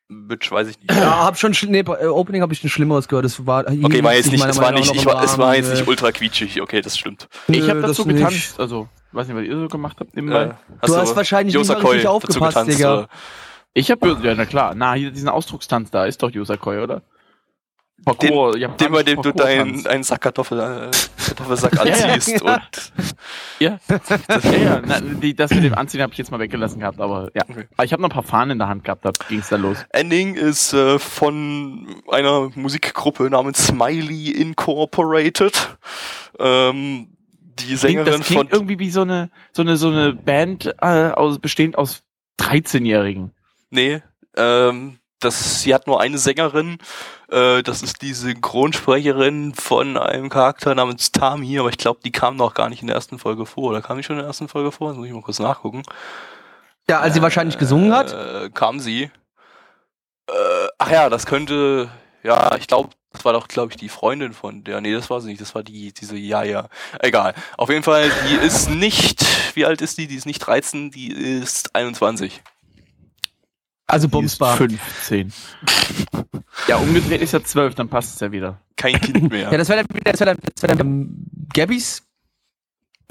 Bitch, weiß ich nicht. Ja, hab schon, nee, äh, Opening habe ich ein Schlimmeres gehört. Das war, Okay, war jetzt nicht, es war nicht, ich war, es war jetzt nicht äh, ultra quietschig. Okay, das stimmt. ich nö, habe das dazu nicht. getanzt, also weiß nicht, was ihr so gemacht habt nebenbei. Äh, Du hast wahrscheinlich nicht richtig aufgepasst, getanzt, Digga. oder? Ich habe ja, na klar, na, hier diesen Ausdruckstanz da ist doch Yosakoi, oder? Parkour, Den, bei dem du deinen einen Sack Kartoffel, äh, Kartoffelsack Ja, ja. anziehst und Ja, das, ja, ja, na, die, das mit dem Anziehen habe ich jetzt mal weggelassen gehabt, aber ja. Okay. Aber ich habe noch ein paar Fahnen in der Hand gehabt, da ging's dann los. Ending ist äh, von einer Musikgruppe namens Smiley Incorporated. Ähm, die Klingt, Sängerin das klingt von irgendwie wie so eine, so eine, so eine Band äh, aus, bestehend aus 13-Jährigen. Nee, ähm, das, sie hat nur eine Sängerin. Äh, das ist die Synchronsprecherin von einem Charakter namens Tami, aber ich glaube, die kam noch gar nicht in der ersten Folge vor. Oder kam die schon in der ersten Folge vor? Das muss ich mal kurz nachgucken. Ja, als sie wahrscheinlich gesungen hat. Äh, kam sie. Äh, ach ja, das könnte, ja, ich glaube, das war doch, glaube ich, die Freundin von der. Nee, das war sie nicht. Das war die, diese, ja, ja. Egal. Auf jeden Fall, die ist nicht, wie alt ist die? Die ist nicht 13, die ist 21. Also Bumsbar. 15. ja, umgedreht ist ja 12, dann passt es ja wieder. Kein Kind mehr. Ja, das wäre dann, das wär dann, das wär dann ähm, Gabbys.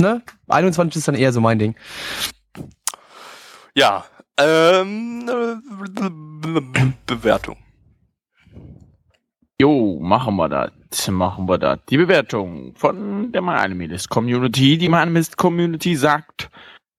Ne? 21 ist dann eher so mein Ding. Ja, ähm, äh, Bewertung. Jo, machen wir das. Machen wir das. Die Bewertung von der My Animalist Community. Die My Animalist Community sagt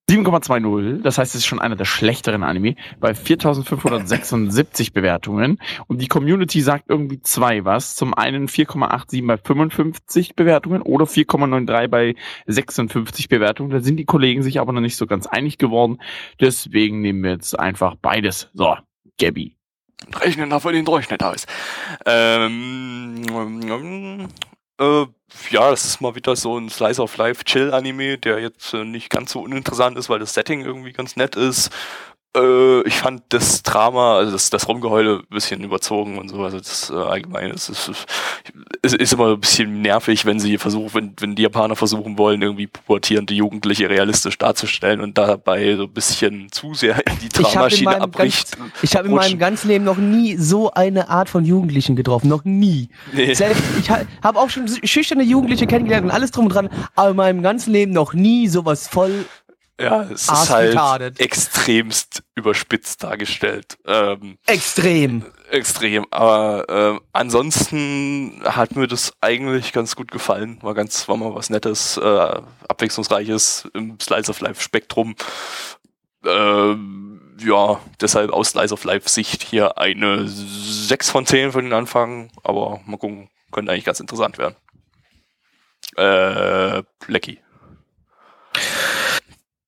7,20. Das heißt, es ist schon einer der schlechteren Anime bei 4576 Bewertungen. Und die Community sagt irgendwie zwei was. Zum einen 4,87 bei 55 Bewertungen oder 4,93 bei 56 Bewertungen. Da sind die Kollegen sich aber noch nicht so ganz einig geworden. Deswegen nehmen wir jetzt einfach beides. So, Gabby. Rechnen davon den Durchschnitt aus. Ähm, äh, ja, das ist mal wieder so ein Slice of Life Chill Anime, der jetzt äh, nicht ganz so uninteressant ist, weil das Setting irgendwie ganz nett ist. Äh, ich fand das Drama, also das, das Rumgeheule ein bisschen überzogen und so. Also das äh, allgemein ist, ist, ist, ist immer ein bisschen nervig, wenn sie versuchen, wenn, wenn die Japaner versuchen wollen, irgendwie pubertierende Jugendliche realistisch darzustellen und dabei so ein bisschen zu sehr in die habe meinem, abbricht. ganz, ich hab in meinem ganzen Leben noch nie so eine Art von Jugendlichen getroffen. Noch nie. Nee. Selbst, ich ha, habe auch schon schüchterne Jugendliche kennengelernt und alles drum und dran, aber in meinem ganzen Leben noch nie sowas voll. Ja, es ist halt extremst überspitzt dargestellt. Ähm, Extrem. extrem. Aber ähm, ansonsten hat mir das eigentlich ganz gut gefallen. War ganz, war mal was Nettes, äh, Abwechslungsreiches im Slice of Life Spektrum. Ähm, ja, deshalb aus Slice of Life Sicht hier eine 6 von 10 für den Anfang. Aber mal gucken, könnte eigentlich ganz interessant werden. Äh, Lecky.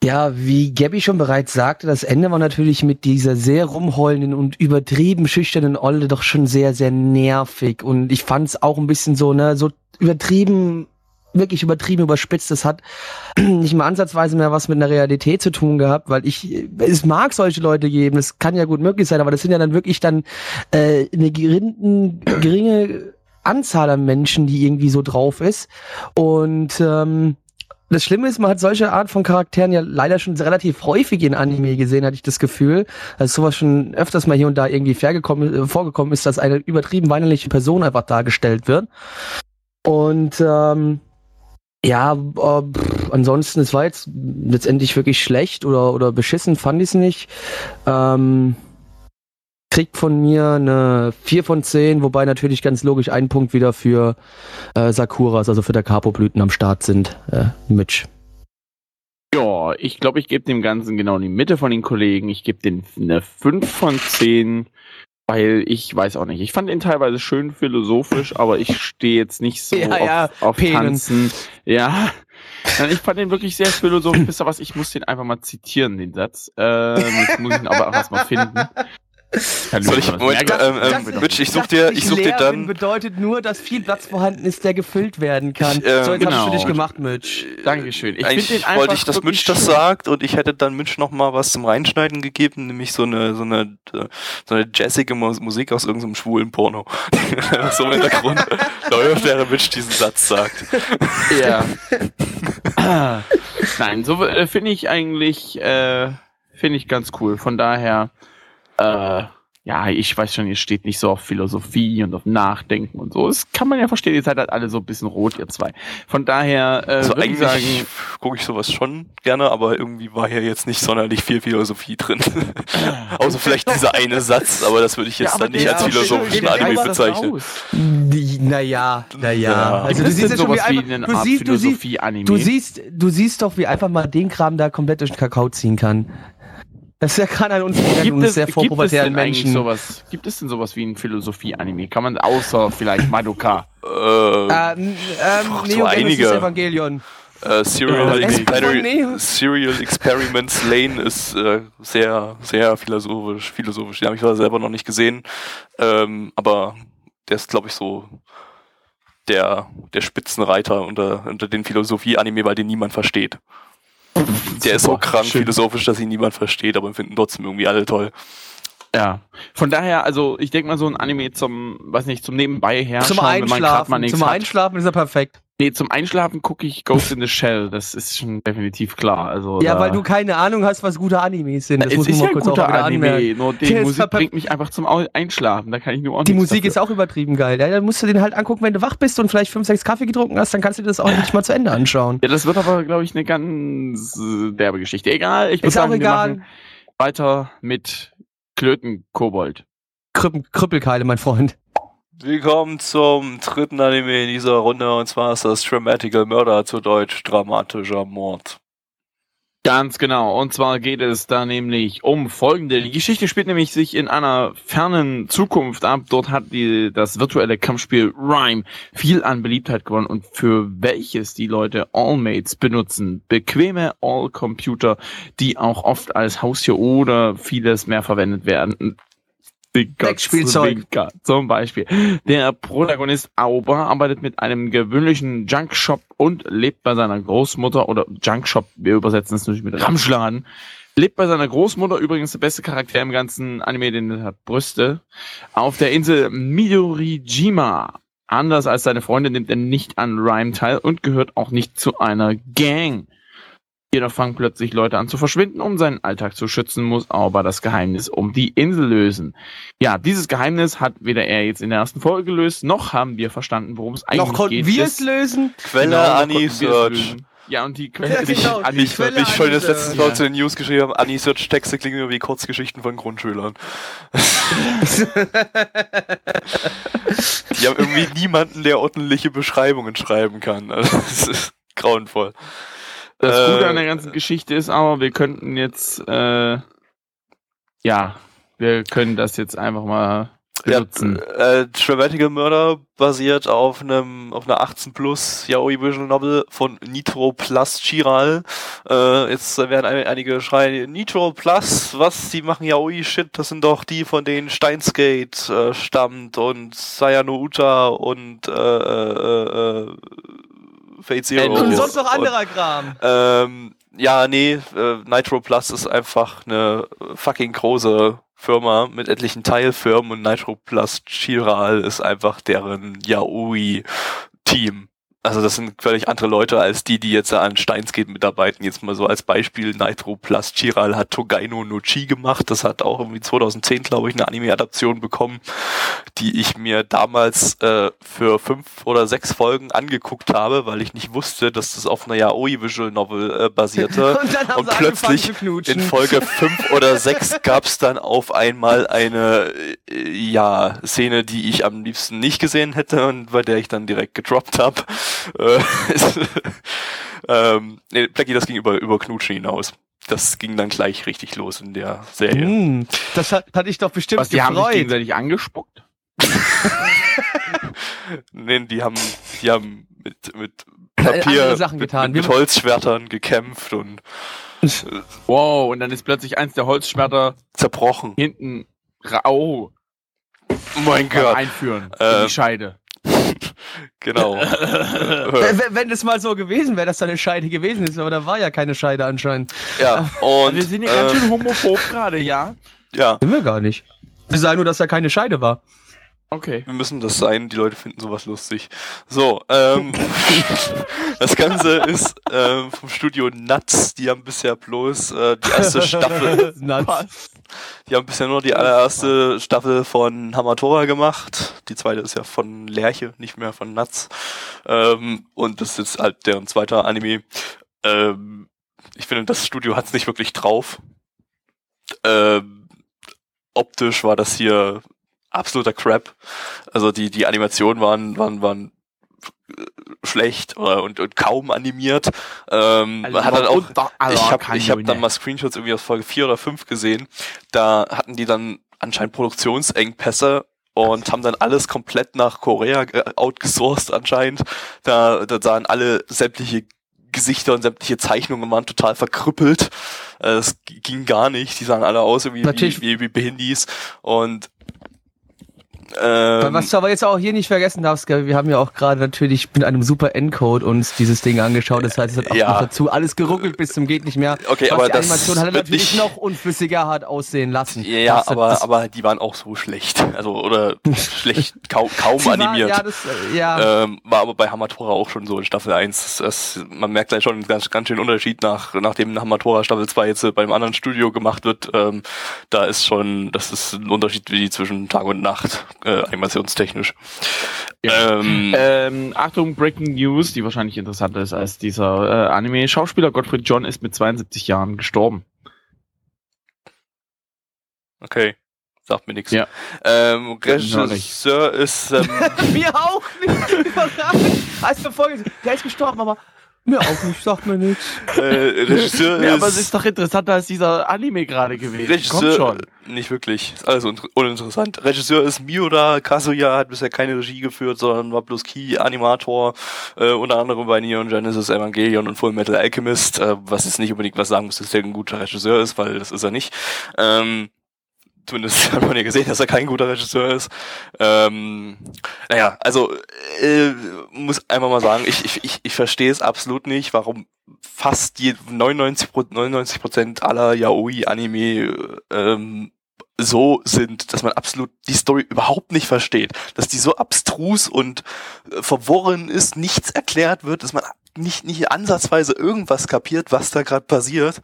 Ja, wie Gabby schon bereits sagte, das Ende war natürlich mit dieser sehr rumheulenden und übertrieben schüchternen Olle doch schon sehr, sehr nervig. Und ich fand es auch ein bisschen so, ne, so übertrieben, wirklich übertrieben überspitzt. Das hat nicht mal ansatzweise mehr was mit einer Realität zu tun gehabt, weil ich, es mag solche Leute geben, es kann ja gut möglich sein, aber das sind ja dann wirklich dann äh, eine geringen, geringe Anzahl an Menschen, die irgendwie so drauf ist. Und ähm, das Schlimme ist, man hat solche Art von Charakteren ja leider schon relativ häufig in Anime gesehen, hatte ich das Gefühl. Dass sowas schon öfters mal hier und da irgendwie äh, vorgekommen ist, dass eine übertrieben weinerliche Person einfach dargestellt wird. Und ähm, ja, äh, pff, ansonsten, es war jetzt letztendlich wirklich schlecht oder, oder beschissen, fand ich es nicht. Ähm, kriegt von mir eine 4 von 10, wobei natürlich ganz logisch ein Punkt wieder für äh, Sakuras, also für der Capo-Blüten am Start sind. Äh, Mitch. Ja, ich glaube, ich gebe dem Ganzen genau in die Mitte von den Kollegen. Ich gebe den eine 5 von 10. Weil ich weiß auch nicht. Ich fand ihn teilweise schön philosophisch, aber ich stehe jetzt nicht so Ja, auf, ja, auf. Tanzen. Ja. Ich fand den wirklich sehr philosophisch. Wisst ihr was? Ich muss den einfach mal zitieren, den Satz. Ähm, jetzt muss ich ihn aber auch erstmal finden. Soll ich, Lüttner, das Moment, merkt ähm, ihr. ähm, Mitch, ich such dir, ich such dir dann, bedeutet nur, dass viel Platz vorhanden ist, der gefüllt werden kann. Ich, äh, so, jetzt hab genau. ich für dich gemacht, Mitch. Dankeschön. Ich eigentlich wollte ich, dass Mitch das schön. sagt und ich hätte dann Mitch noch mal was zum Reinschneiden gegeben, nämlich so eine, so eine, äh, so eine jazzige Mu- Musik aus irgendeinem schwulen Porno. so im Hintergrund läuft, während Mitch diesen Satz sagt. Ja. Ah. Nein, so äh, finde ich eigentlich, äh, finde ich ganz cool. Von daher, äh, ja, ich weiß schon, ihr steht nicht so auf Philosophie und auf Nachdenken und so. Das kann man ja verstehen. Ihr seid halt alle so ein bisschen rot, ihr zwei. Von daher, äh, Also eigentlich sagen, gucke ich sowas schon gerne, aber irgendwie war hier jetzt nicht sonderlich viel Philosophie drin. Außer vielleicht dieser eine Satz, aber das würde ich jetzt Ja, dann nicht als philosophischen schön, Anime bezeichnen. Naja, naja. Ja. Also du siehst wie sowas wie eine du Art siehst, du siehst, Philosophie-Anime? du siehst, du siehst doch, wie einfach mal den Kram da komplett durch den Kakao ziehen kann. Das ist ja gerade an uns, Gibt es, sehr vorpubertären denn eigentlich Menschen. sowas? Gibt es denn sowas wie ein Philosophie-Anime? Kann man außer vielleicht Madoka? Äh, Ähm, ähm, so Neo einige. Evangelion. äh, Serial, Ja, Exper. Serial Experiments Lane ist äh, sehr, sehr philosophisch. philosophisch. Den habe ich selber noch nicht gesehen, ähm, aber der ist, glaube ich, so der, der Spitzenreiter unter, unter den Philosophie-Anime, weil den niemand versteht. Der ist so krank schön. philosophisch, dass ihn niemand versteht, aber finden trotzdem irgendwie alle toll. Ja. Von daher, also ich denke mal so ein Anime zum, weiß nicht, zum Nebenbei her Zum schauen, wenn man mal Einschlafen. nichts Zum hat. Einschlafen ist er perfekt. Nee, zum Einschlafen gucke ich Ghost in the Shell. Das ist schon definitiv klar. Also Ja, weil du keine Ahnung hast, was gute Animes sind. Das es muss ist man ja mal kurz auch wieder anmerken. Anime, nur die Musik bringt mich einfach zum Einschlafen. Da kann ich nur auch Die Musik dafür. ist auch übertrieben geil. Ja, dann musst du den halt angucken, wenn du wach bist und vielleicht fünf, sechs Kaffee getrunken hast, dann kannst du dir das auch nicht mal zu Ende anschauen. Ja, das wird aber, glaube ich, eine ganz äh, derbe Geschichte. Egal, ich würde Ist auch sagen, wir egal. machen weiter mit Klöten-Kobold. Krüppel, Krüppelkeile, mein Freund. Willkommen zum dritten Anime in dieser Runde und zwar ist das Dramatical Murder zu Deutsch dramatischer Mord. Ganz genau. Und zwar geht es da nämlich um folgende. Die Geschichte spielt nämlich sich in einer fernen Zukunft ab. Dort hat die, das virtuelle Kampfspiel Rhyme viel an Beliebtheit gewonnen und für welches die Leute Allmates benutzen. Bequeme All-Computer, die auch oft als Haustier oder vieles mehr verwendet werden. Sexspielzeug. Zum Beispiel. Der Protagonist Auber arbeitet mit einem gewöhnlichen Junkshop und lebt bei seiner Großmutter oder Junkshop, wir übersetzen es natürlich mit Ramschladen. Lebt bei seiner Großmutter, übrigens der beste Charakter im ganzen Anime, den hat Brüste, auf der Insel Midorijima. Anders als seine Freunde nimmt er nicht an Rhyme teil und gehört auch nicht zu einer Gang. Jedoch fangen plötzlich Leute an zu verschwinden, um seinen Alltag zu schützen, muss aber das Geheimnis um die Insel lösen. Ja, dieses Geheimnis hat weder er jetzt in der ersten Folge gelöst, noch haben wir verstanden, worum es eigentlich Noch konnten geht. wir Es- lösen? Quelle Genau, noch Annie konnten wir es Search. lösen. Ja, und die Quelle Ja, genau, Annie die Ich, Quelle ich schon das letzte. Mal zu den News geschrieben habe, Annie Search Texte klingen immer wie Kurzgeschichten von Grundschülern. Die haben irgendwie niemanden, der ordentliche Beschreibungen schreiben kann. Also, das ist grauenvoll. Das Äh, Gute an der ganzen Geschichte ist aber, wir könnten jetzt, äh, ja, wir können das jetzt einfach mal Ja, benutzen. äh, Dramatical Murder basiert auf einem auf einer 18 plus Yaoi Visual Novel von Nitro Plus Chiral. Äh, jetzt werden ein, einige schreien Nitro Plus, was? Die machen Yaoi Shit. Das sind doch die von denen Steinsgate äh, stammt und Sayano Uta und äh, äh, äh, Fate Zero. Und Und sonst noch anderer Kram. Ähm, ja, nee, äh, Nitro Plus ist einfach eine fucking große Firma mit etlichen Teilfirmen und Nitro Plus Chiral ist einfach deren Yaoi-Team. Also das sind völlig andere Leute als die, die jetzt an Steinsgate mitarbeiten. Jetzt mal so als Beispiel, Nitro Plus Chiral hat Togaino no Chi gemacht. Das hat auch irgendwie 2010, glaube ich, eine Anime-Adaption bekommen, die ich mir damals äh, für fünf oder sechs Folgen angeguckt habe, weil ich nicht wusste, dass das auf einer Yaoi-Visual Novel äh, basierte. Und Und plötzlich in Folge 5 oder 6 gab es dann auf einmal eine äh, ja, Szene, die ich am liebsten nicht gesehen hätte und bei der ich dann direkt gedroppt habe. Äh, ähm, nee, Blackie, das ging über, über Knutschen hinaus. das ging dann gleich richtig los in der Serie. Hm, das hat, hatte ich doch bestimmt Was, die haben sich gefreut. gegenseitig angespuckt? Nee, die haben, die haben mit, mit andere Papier, Sachen mit, getan. mit, mit Holzschwertern gekämpft und Wow, und dann ist plötzlich eins der Holzschwerter zerbrochen. hinten ra oh, mein Gott. Einführen in Äh, die Scheide. Genau. Äh, wenn- Wenn es mal so gewesen wäre, dass da eine Scheide gewesen ist, aber da war ja keine Scheide anscheinend. ja, und Wir sind ja ganz ähm, schön homophob gerade, ja? ja, Sind wir gar nicht. Wir sagen nur, dass da keine Scheide war. Okay. wir müssen das sein. Die Leute finden sowas lustig. So, ähm, das Ganze ist ähm, vom Studio Nuts. Die haben bisher bloß äh, die erste Staffel Nuts. Die haben bisher nur die allererste Staffel von Hamatora gemacht. Die zweite ist ja von Lerche, nicht mehr von Nuts. Ähm, und das ist jetzt halt deren zweiter Anime. Ähm, ich finde, das Studio hat es nicht wirklich drauf. Ähm, optisch war das hier absoluter Crap. Also die, die Animationen waren, waren, waren schlecht oder, und, und kaum animiert. Ähm, man hat dann auch ich habe ich hab dann mal Screenshots irgendwie aus Folge 4 oder 5 gesehen. Da hatten die dann anscheinend Produktionsengpässe und haben dann alles komplett nach Korea äh, outgesourced anscheinend. Da, da sahen alle sämtliche Gesichter und sämtliche Zeichnungen waren total verkrüppelt. Äh, Es ging gar nicht. Die sahen alle aus wie, wie, wie, wie Behindis. Und ähm, Was du aber jetzt auch hier nicht vergessen darfst, gell, wir haben ja auch gerade natürlich mit einem super Encode uns dieses Ding angeschaut. Das heißt, es hat auch Ja. noch dazu alles geruckelt bis zum geht nicht mehr. Okay, aber die das Animation hat er natürlich nicht- noch unflüssiger hat aussehen lassen. ja, Das- aber, das- aber die waren auch so schlecht. Also, oder schlecht, kaum, kaum animiert. Ja, das, äh, ja. Ähm, war aber bei Hamatora auch schon so in Staffel 1. Das, man merkt dann schon einen ganz, ganz schönen Unterschied nach, nachdem Hamatora Staffel 2 jetzt äh, beim anderen Studio gemacht wird. Ähm, da ist schon, das ist ein Unterschied wie zwischen Tag und Nacht, äh, animationstechnisch. Ja. Ähm, Ähm, Achtung, Breaking News, die wahrscheinlich interessanter ist als dieser äh, Anime. Schauspieler Gottfried John ist mit 72 Jahren gestorben. okay. Sagt mir nichts. Ja. Ähm. Regisseur ist, ähm, Wir auch nicht. Überraschend. Als wir vorhin, der ist gestorben, aber mir auch nicht, sagt mir nichts. äh, Regisseur Ja, ist, aber es ist doch interessanter als dieser Anime gerade gewesen. Kommt Regisseur, schon. nicht wirklich. Ist alles un uninteressant. Regisseur ist Miura Kazuya, hat bisher keine Regie geführt, sondern war bloß Key-Animator, äh, unter anderem bei Neon Genesis Evangelion und Full Metal Alchemist, äh, was jetzt nicht unbedingt was sagen muss, dass er ein guter Regisseur ist, weil das ist er nicht. Ähm, zumindest hat man ja gesehen, dass er kein guter Regisseur ist. Ähm, naja, also äh, muss einfach mal sagen, ich, ich, ich, ich verstehe es absolut nicht, warum fast die 99 99 Prozent aller Yaoi-Anime ähm, so sind, dass man absolut die Story überhaupt nicht versteht, dass die so abstrus und äh, verworren ist, nichts erklärt wird, dass man nicht nicht ansatzweise irgendwas kapiert, was da gerade passiert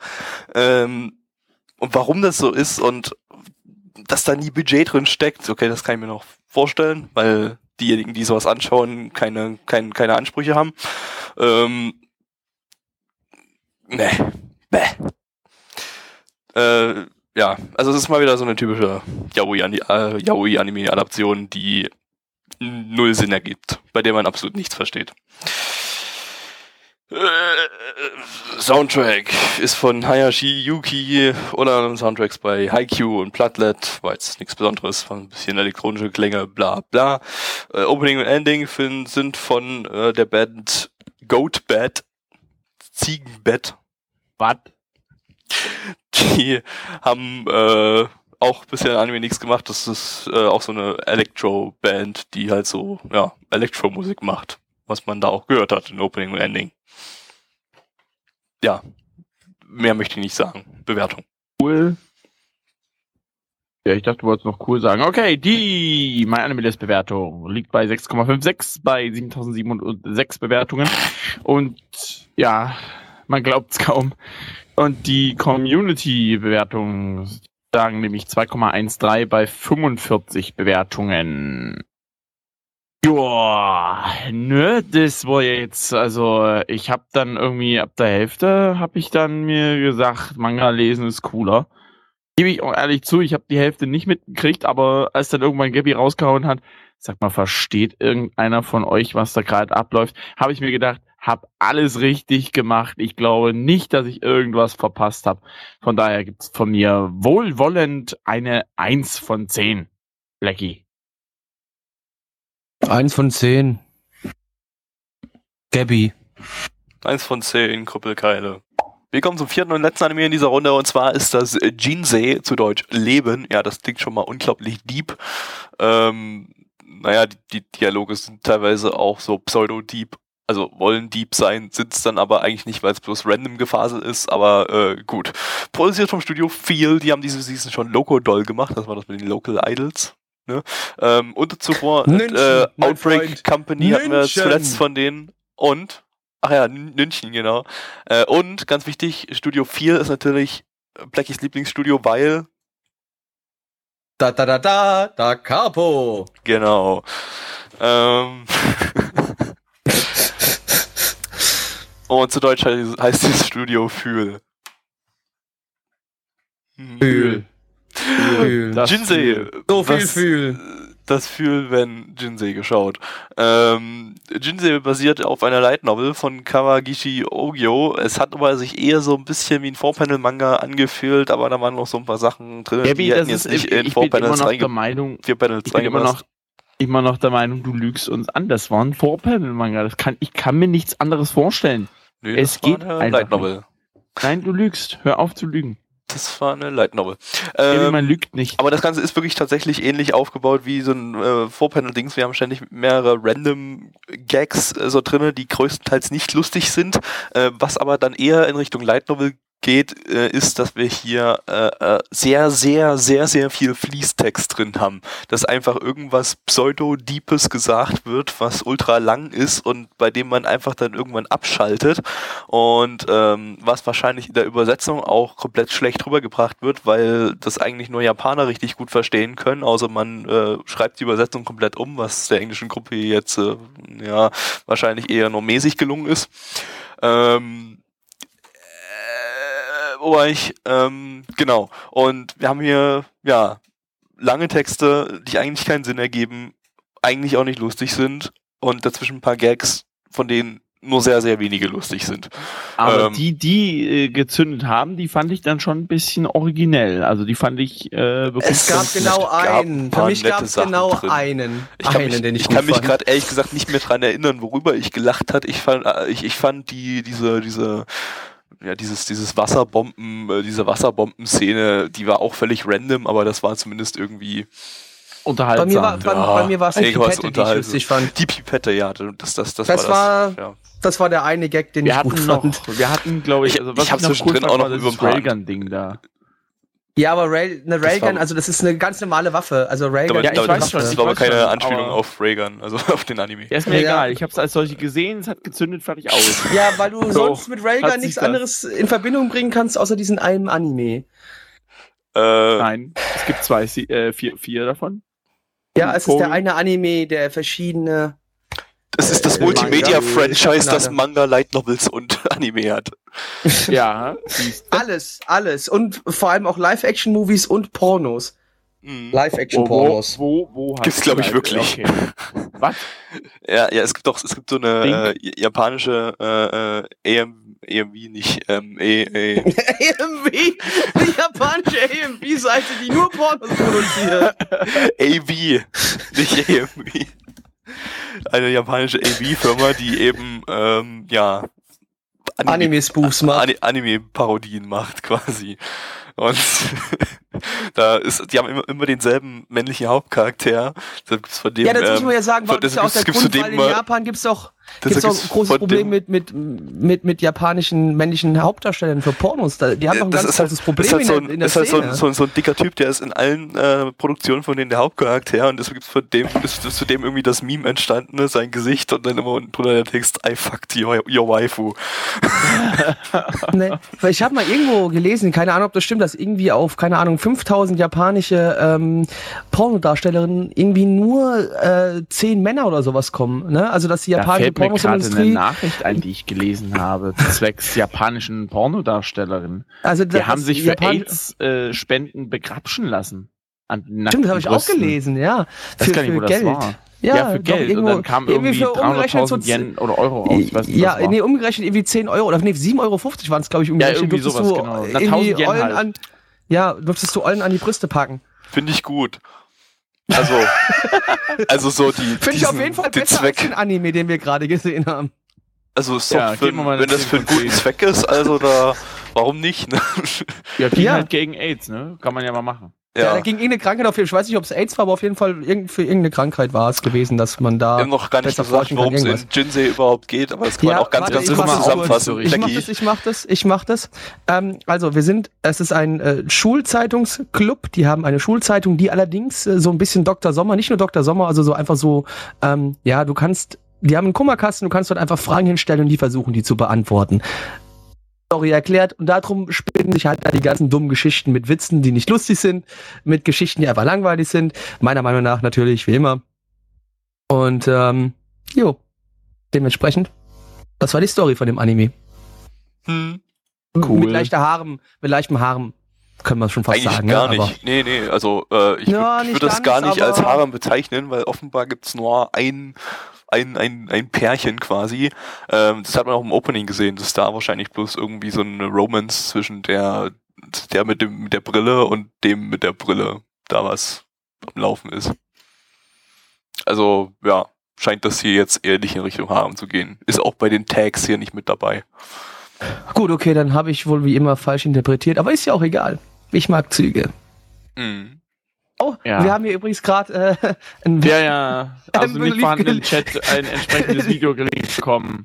ähm, und warum das so ist und dass da nie Budget drin steckt. Okay, das kann ich mir noch vorstellen, weil diejenigen, die sowas anschauen, keine keine keine Ansprüche haben. Ähm, Nee. Bäh. Äh, ja, also es ist mal wieder so eine typische Yaoi-Ani- äh, Yaoi-Anime-Adaption, die null Sinn ergibt, bei der man absolut nichts versteht. Äh, Soundtrack ist von Hayashi Yuki oder Soundtracks bei Haikyuu und Platlet, war jetzt nichts Besonderes, war ein bisschen elektronische Klänge, bla bla. Äh, Opening und Ending fin- sind von äh, der Band Goat Bad, Ziegenbett, Was? die haben äh, auch bisher in Anime nichts gemacht. Das ist äh, auch so eine Electro-Band, die halt so, ja, Elektro-Musik macht. Was man da auch gehört hat in Opening und Ending. Ja, mehr möchte ich nicht sagen. Bewertung. Cool. Ja, ich dachte, du wolltest noch cool sagen. Okay, die meine Anime-Bewertung liegt bei 6,56 bei 7006 Bewertungen. Und ja, man glaubt's kaum. Und die Community-Bewertung sagen nämlich 2,13 bei 45 Bewertungen. Joa, ne, das war jetzt, also ich habe dann irgendwie ab der Hälfte habe ich dann mir gesagt, Manga lesen ist cooler. Gebe ich auch ehrlich zu, ich habe die Hälfte nicht mitgekriegt, aber als dann irgendwann Gabby rausgehauen hat, sag mal, versteht irgendeiner von euch, was da gerade abläuft, habe ich mir gedacht, hab alles richtig gemacht. Ich glaube nicht, dass ich irgendwas verpasst habe. Von daher gibt's von mir wohlwollend eine Eins von zehn. Blackie. Eins von zehn. Gabby. Eins von zehn Krüppelkeile. Wir kommen zum vierten und letzten Anime in dieser Runde und zwar ist das Jinsei, zu Deutsch Leben. Ja, das klingt schon mal unglaublich deep. Ähm, naja, die, die Dialoge sind teilweise auch so pseudo-deep. Also wollen deep sein, sind es dann aber eigentlich nicht, weil es bloß random gefaselt ist, aber äh, gut. Produziert vom Studio Feel, die haben diese Season schon Loco Doll gemacht, das war das mit den Local Idols. Ne? Ähm, und zuvor München, äh, Outbreak. Company hatten wir zuletzt von denen und ach ja, München, genau. Äh, und ganz wichtig, Studio 4 ist natürlich Blackies Lieblingsstudio, weil Da da da da, da Capo. Genau. Ähm. Und zu Deutsch heißt, heißt das Studio Fühl. Hm. Fühl. Das Jinsei. Fühl. So viel Fühl. Das Fühl, wenn Jinsei geschaut. Ähm, Jinsei basiert auf einer Light Novel von Kawagishi Ogyo. Es hat aber sich eher so ein bisschen wie ein Vorpanel-Manga angefühlt, aber da waren noch so ein paar Sachen drin, Gabby, die das hätten ist, jetzt nicht ich, in Vorpanels noch der reinge Meinung, vier Panels ich bin immer reingepasst. noch, immer noch der Meinung, du lügst uns an. Das war ein Vorpanel-Manga. Das kann, ich kann mir nichts anderes vorstellen. Nö, es das war geht eine Light Novel. Nein, du lügst. Hör auf zu lügen. Das war eine Light Novel. Ähm, man lügt nicht. aber das Ganze ist wirklich tatsächlich ähnlich aufgebaut wie so ein äh, Vorpanel-Dings. Wir haben ständig mehrere random Gags äh, so drinne, die größtenteils nicht lustig sind. Äh, was aber dann eher in Richtung Light Novel geht, äh, ist, dass wir hier äh, äh, sehr, sehr, sehr, sehr viel Fließtext drin haben. Dass einfach irgendwas pseudo-deepes gesagt wird, was ultra lang ist und bei dem man einfach dann irgendwann abschaltet. Und ähm, was wahrscheinlich in der Übersetzung auch komplett schlecht rübergebracht wird, weil das eigentlich nur Japaner richtig gut verstehen können, außer man äh, schreibt die Übersetzung komplett um, was der englischen Gruppe jetzt äh, ja wahrscheinlich eher nur mäßig gelungen ist. Ähm, ich, ähm, genau. Und wir haben hier, ja, lange Texte, die eigentlich keinen Sinn ergeben, eigentlich auch nicht lustig sind und dazwischen ein paar Gags, von denen nur sehr, sehr wenige lustig sind. Aber ähm, die, die äh, gezündet haben, die fand ich dann schon ein bisschen originell. Also die fand ich äh, wirklich. Es gab ganz genau nett. gab einen. ein Für mich gab es genau drin. einen. Ich kann einen, mich, den ich, ich kann mich gerade ehrlich gesagt nicht mehr dran erinnern, worüber ich gelacht hat. Ich fand, äh, ich, ich fand die, diese, diese, ja, dieses, dieses Wasserbomben, äh, diese Wasserbomben-Szene, die war auch völlig random, aber das war zumindest irgendwie Unterhaltsam. Bei mir war, bei, Ja, bei mir war es die Pipette, die ich lustig fand. die Pipette, ja, das, das, das, Das war das. war- ja. Das war der eine Gag, den wir ich gut hatten noch, fand. wir hatten, glaube ich, Ich- also ich hab noch zwischendrin cool auch noch über das ein Railgun-Ding da. Ja, aber Rail, eine Railgun, also das ist eine ganz normale Waffe. Also Railgun Ja, ich weiß das, schon, das ich war aber keine schon, Anspielung aber- auf Reagan, also auf den Anime. Ja, ist mir Ja. egal. Ich habe es als solche gesehen, es hat gezündet, fertig aus. Ja, weil du So, sonst mit Railgun nichts das. anderes in Verbindung bringen kannst, außer diesen einen Anime. Äh, Nein, es gibt zwei, äh, vier, vier davon. Ja, es ist der eine Anime, der verschiedene. Das ist das äh, Multimedia-Franchise, das Manga. Light Novels und Anime hat. Ja. Alles, alles. Und vor allem auch Live-Action-Movies und Pornos. Mhm. Wo, wo, Live-Action-Pornos. wo, wo Gibt's, hast glaub du ich, wirklich. Okay. Was? Ja, ja, es gibt doch, es gibt so eine äh, japanische äh, äh, AM, AMV, nicht ähm, e, e, AMV, die japanische AMV-Seite, die nur Pornos produziert. AV, nicht AMV. Eine japanische AV-Firma, die eben ähm, ja Anime-Spoofs macht. Ani- Anime-Parodien macht quasi. Und da ist, die haben immer, immer denselben männlichen Hauptcharakter. Gibt's von dem, Ja, das muss ähm, man ja sagen, warum das ist ja auch der Grund, weil in Japan gibt's doch das gibt's auch ein großes Problem mit, mit, mit, mit japanischen männlichen Hauptdarstellern für Pornos. Die haben doch ein das ganz ist halt, großes Problem ist halt, so in, ein, der, in der ist halt so, Szene. ein, so, ein, so ein dicker Typ, der ist in allen äh, Produktionen von denen der Hauptcharakter und deswegen gibt's von dem, ist, ist zu dem irgendwie das Meme entstanden, ne, sein Gesicht und dann immer unten drunter der Text, I fucked your, your waifu. Nee, weil ich habe mal irgendwo gelesen, keine Ahnung, ob das stimmt, dass irgendwie auf, keine Ahnung, 5000 japanische ähm, Pornodarstellerinnen irgendwie nur äh, 10 Männer oder sowas kommen. Ne? Also, dass die japanische gerade eine Pornosindustrie. Nachricht ein, die ich gelesen habe, zwecks japanischen Pornodarstellerin. Also Die das- haben sich für Japan- AIDS-Spenden begrapschen lassen. An Stimmt, das habe ich auch gelesen, ja. Das kann ich, wo das Geld. war. Ja, Ja, für Geld. Und irgendwo- dann kam irgendwie für umgerechnet so 300.000 Yen oder Euro raus. Ich weiß nicht, ja, nee, umgerechnet irgendwie 10 Euro oder nee, 7,50 Euro waren es, glaube ich, umgerechnet. irgendwie Durftest sowas, du genau. Na, irgendwie 1000 Yen Eulen halt. an, ja, durftest du Eulen an die Brüste packen. Finde ich gut. Also, also so die. Finde ich diesen- auf jeden Fall den besser Zweck. als den Anime, den wir gerade gesehen haben. Also ist Ja, doch für, wenn das 10 für einen guten 10. Zweck ist, also da, warum nicht? Ne? Ja, ging Ja. halt gegen AIDS, ne? Kann man ja mal machen. Ja, Ja, da ging irgendeine Krankheit auf jeden Fall. Ich weiß nicht, ob es AIDS war, aber auf jeden Fall für irgendeine Krankheit war es gewesen, dass man da. wir haben noch gar nicht gesagt, worum es in. Jinsei überhaupt geht, aber das kann man Ja, auch ganz, warte, ganz kurz zusammenfassen. Ich mach das, ich mach das, ich mach das. Ähm, also wir sind, es ist ein äh, Schulzeitungsclub, die haben eine Schulzeitung, die allerdings äh, so ein bisschen Dr. Sommer, nicht nur Dr. Sommer, also so einfach so, ähm, ja, du kannst, die haben einen Kummerkasten, du kannst dort einfach Fragen hinstellen und die versuchen, die zu beantworten. Story erklärt und darum spinnen sich halt da die ganzen dummen Geschichten mit Witzen, die nicht lustig sind, mit Geschichten, die einfach langweilig sind. Meiner Meinung nach natürlich, wie immer. Und ähm, jo, dementsprechend, das war die Story von dem Anime. Hm, Cool. Mit leichter Haaren, mit leichtem Haaren, können wir schon fast eigentlich sagen. gar ja, aber- nicht. Nee, nee, also äh, ich Ja, würde würd das gar nicht als Harem bezeichnen, weil offenbar gibt's nur ein, ein, ein, ein Pärchen quasi. Ähm, das hat man auch im Opening gesehen, dass da wahrscheinlich bloß irgendwie so eine Romance zwischen der, der mit, dem, mit der Brille und dem mit der Brille da was am Laufen ist. Also, ja, scheint das hier jetzt eher nicht in Richtung Harem zu gehen. Ist auch bei den Tags hier nicht mit dabei. Gut, okay, dann habe ich wohl wie immer falsch interpretiert, aber ist ja auch egal. Ich mag Züge. Mhm. Oh, Ja. wir haben hier übrigens gerade äh, ein Ja, ja. Also nicht vorhandenen Chat ein entsprechendes Video gelinkt bekommen.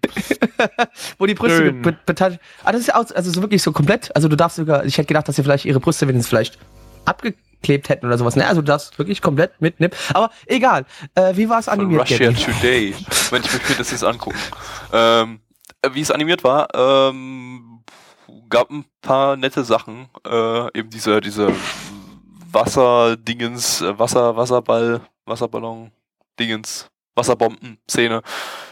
wo die Brüste beteiligt. Ah, das ist ja aus, also so wirklich so komplett. Also du darfst sogar, ich hätte gedacht, dass sie vielleicht ihre Brüste wenigstens vielleicht abgeklebt hätten oder sowas. Ne, also du darfst wirklich komplett mitnehmen. Aber egal. Äh, wie war es Von animiert, Russia Gabby? Today. Mensch, ich mir das jetzt angucken. Ähm, äh, wie es animiert war, ähm, gab ein paar nette Sachen. Äh, eben diese, diese Wasserdingens, äh, Wasser, Wasserball, Wasserballon-Dingens, Wasserbomben-Szene.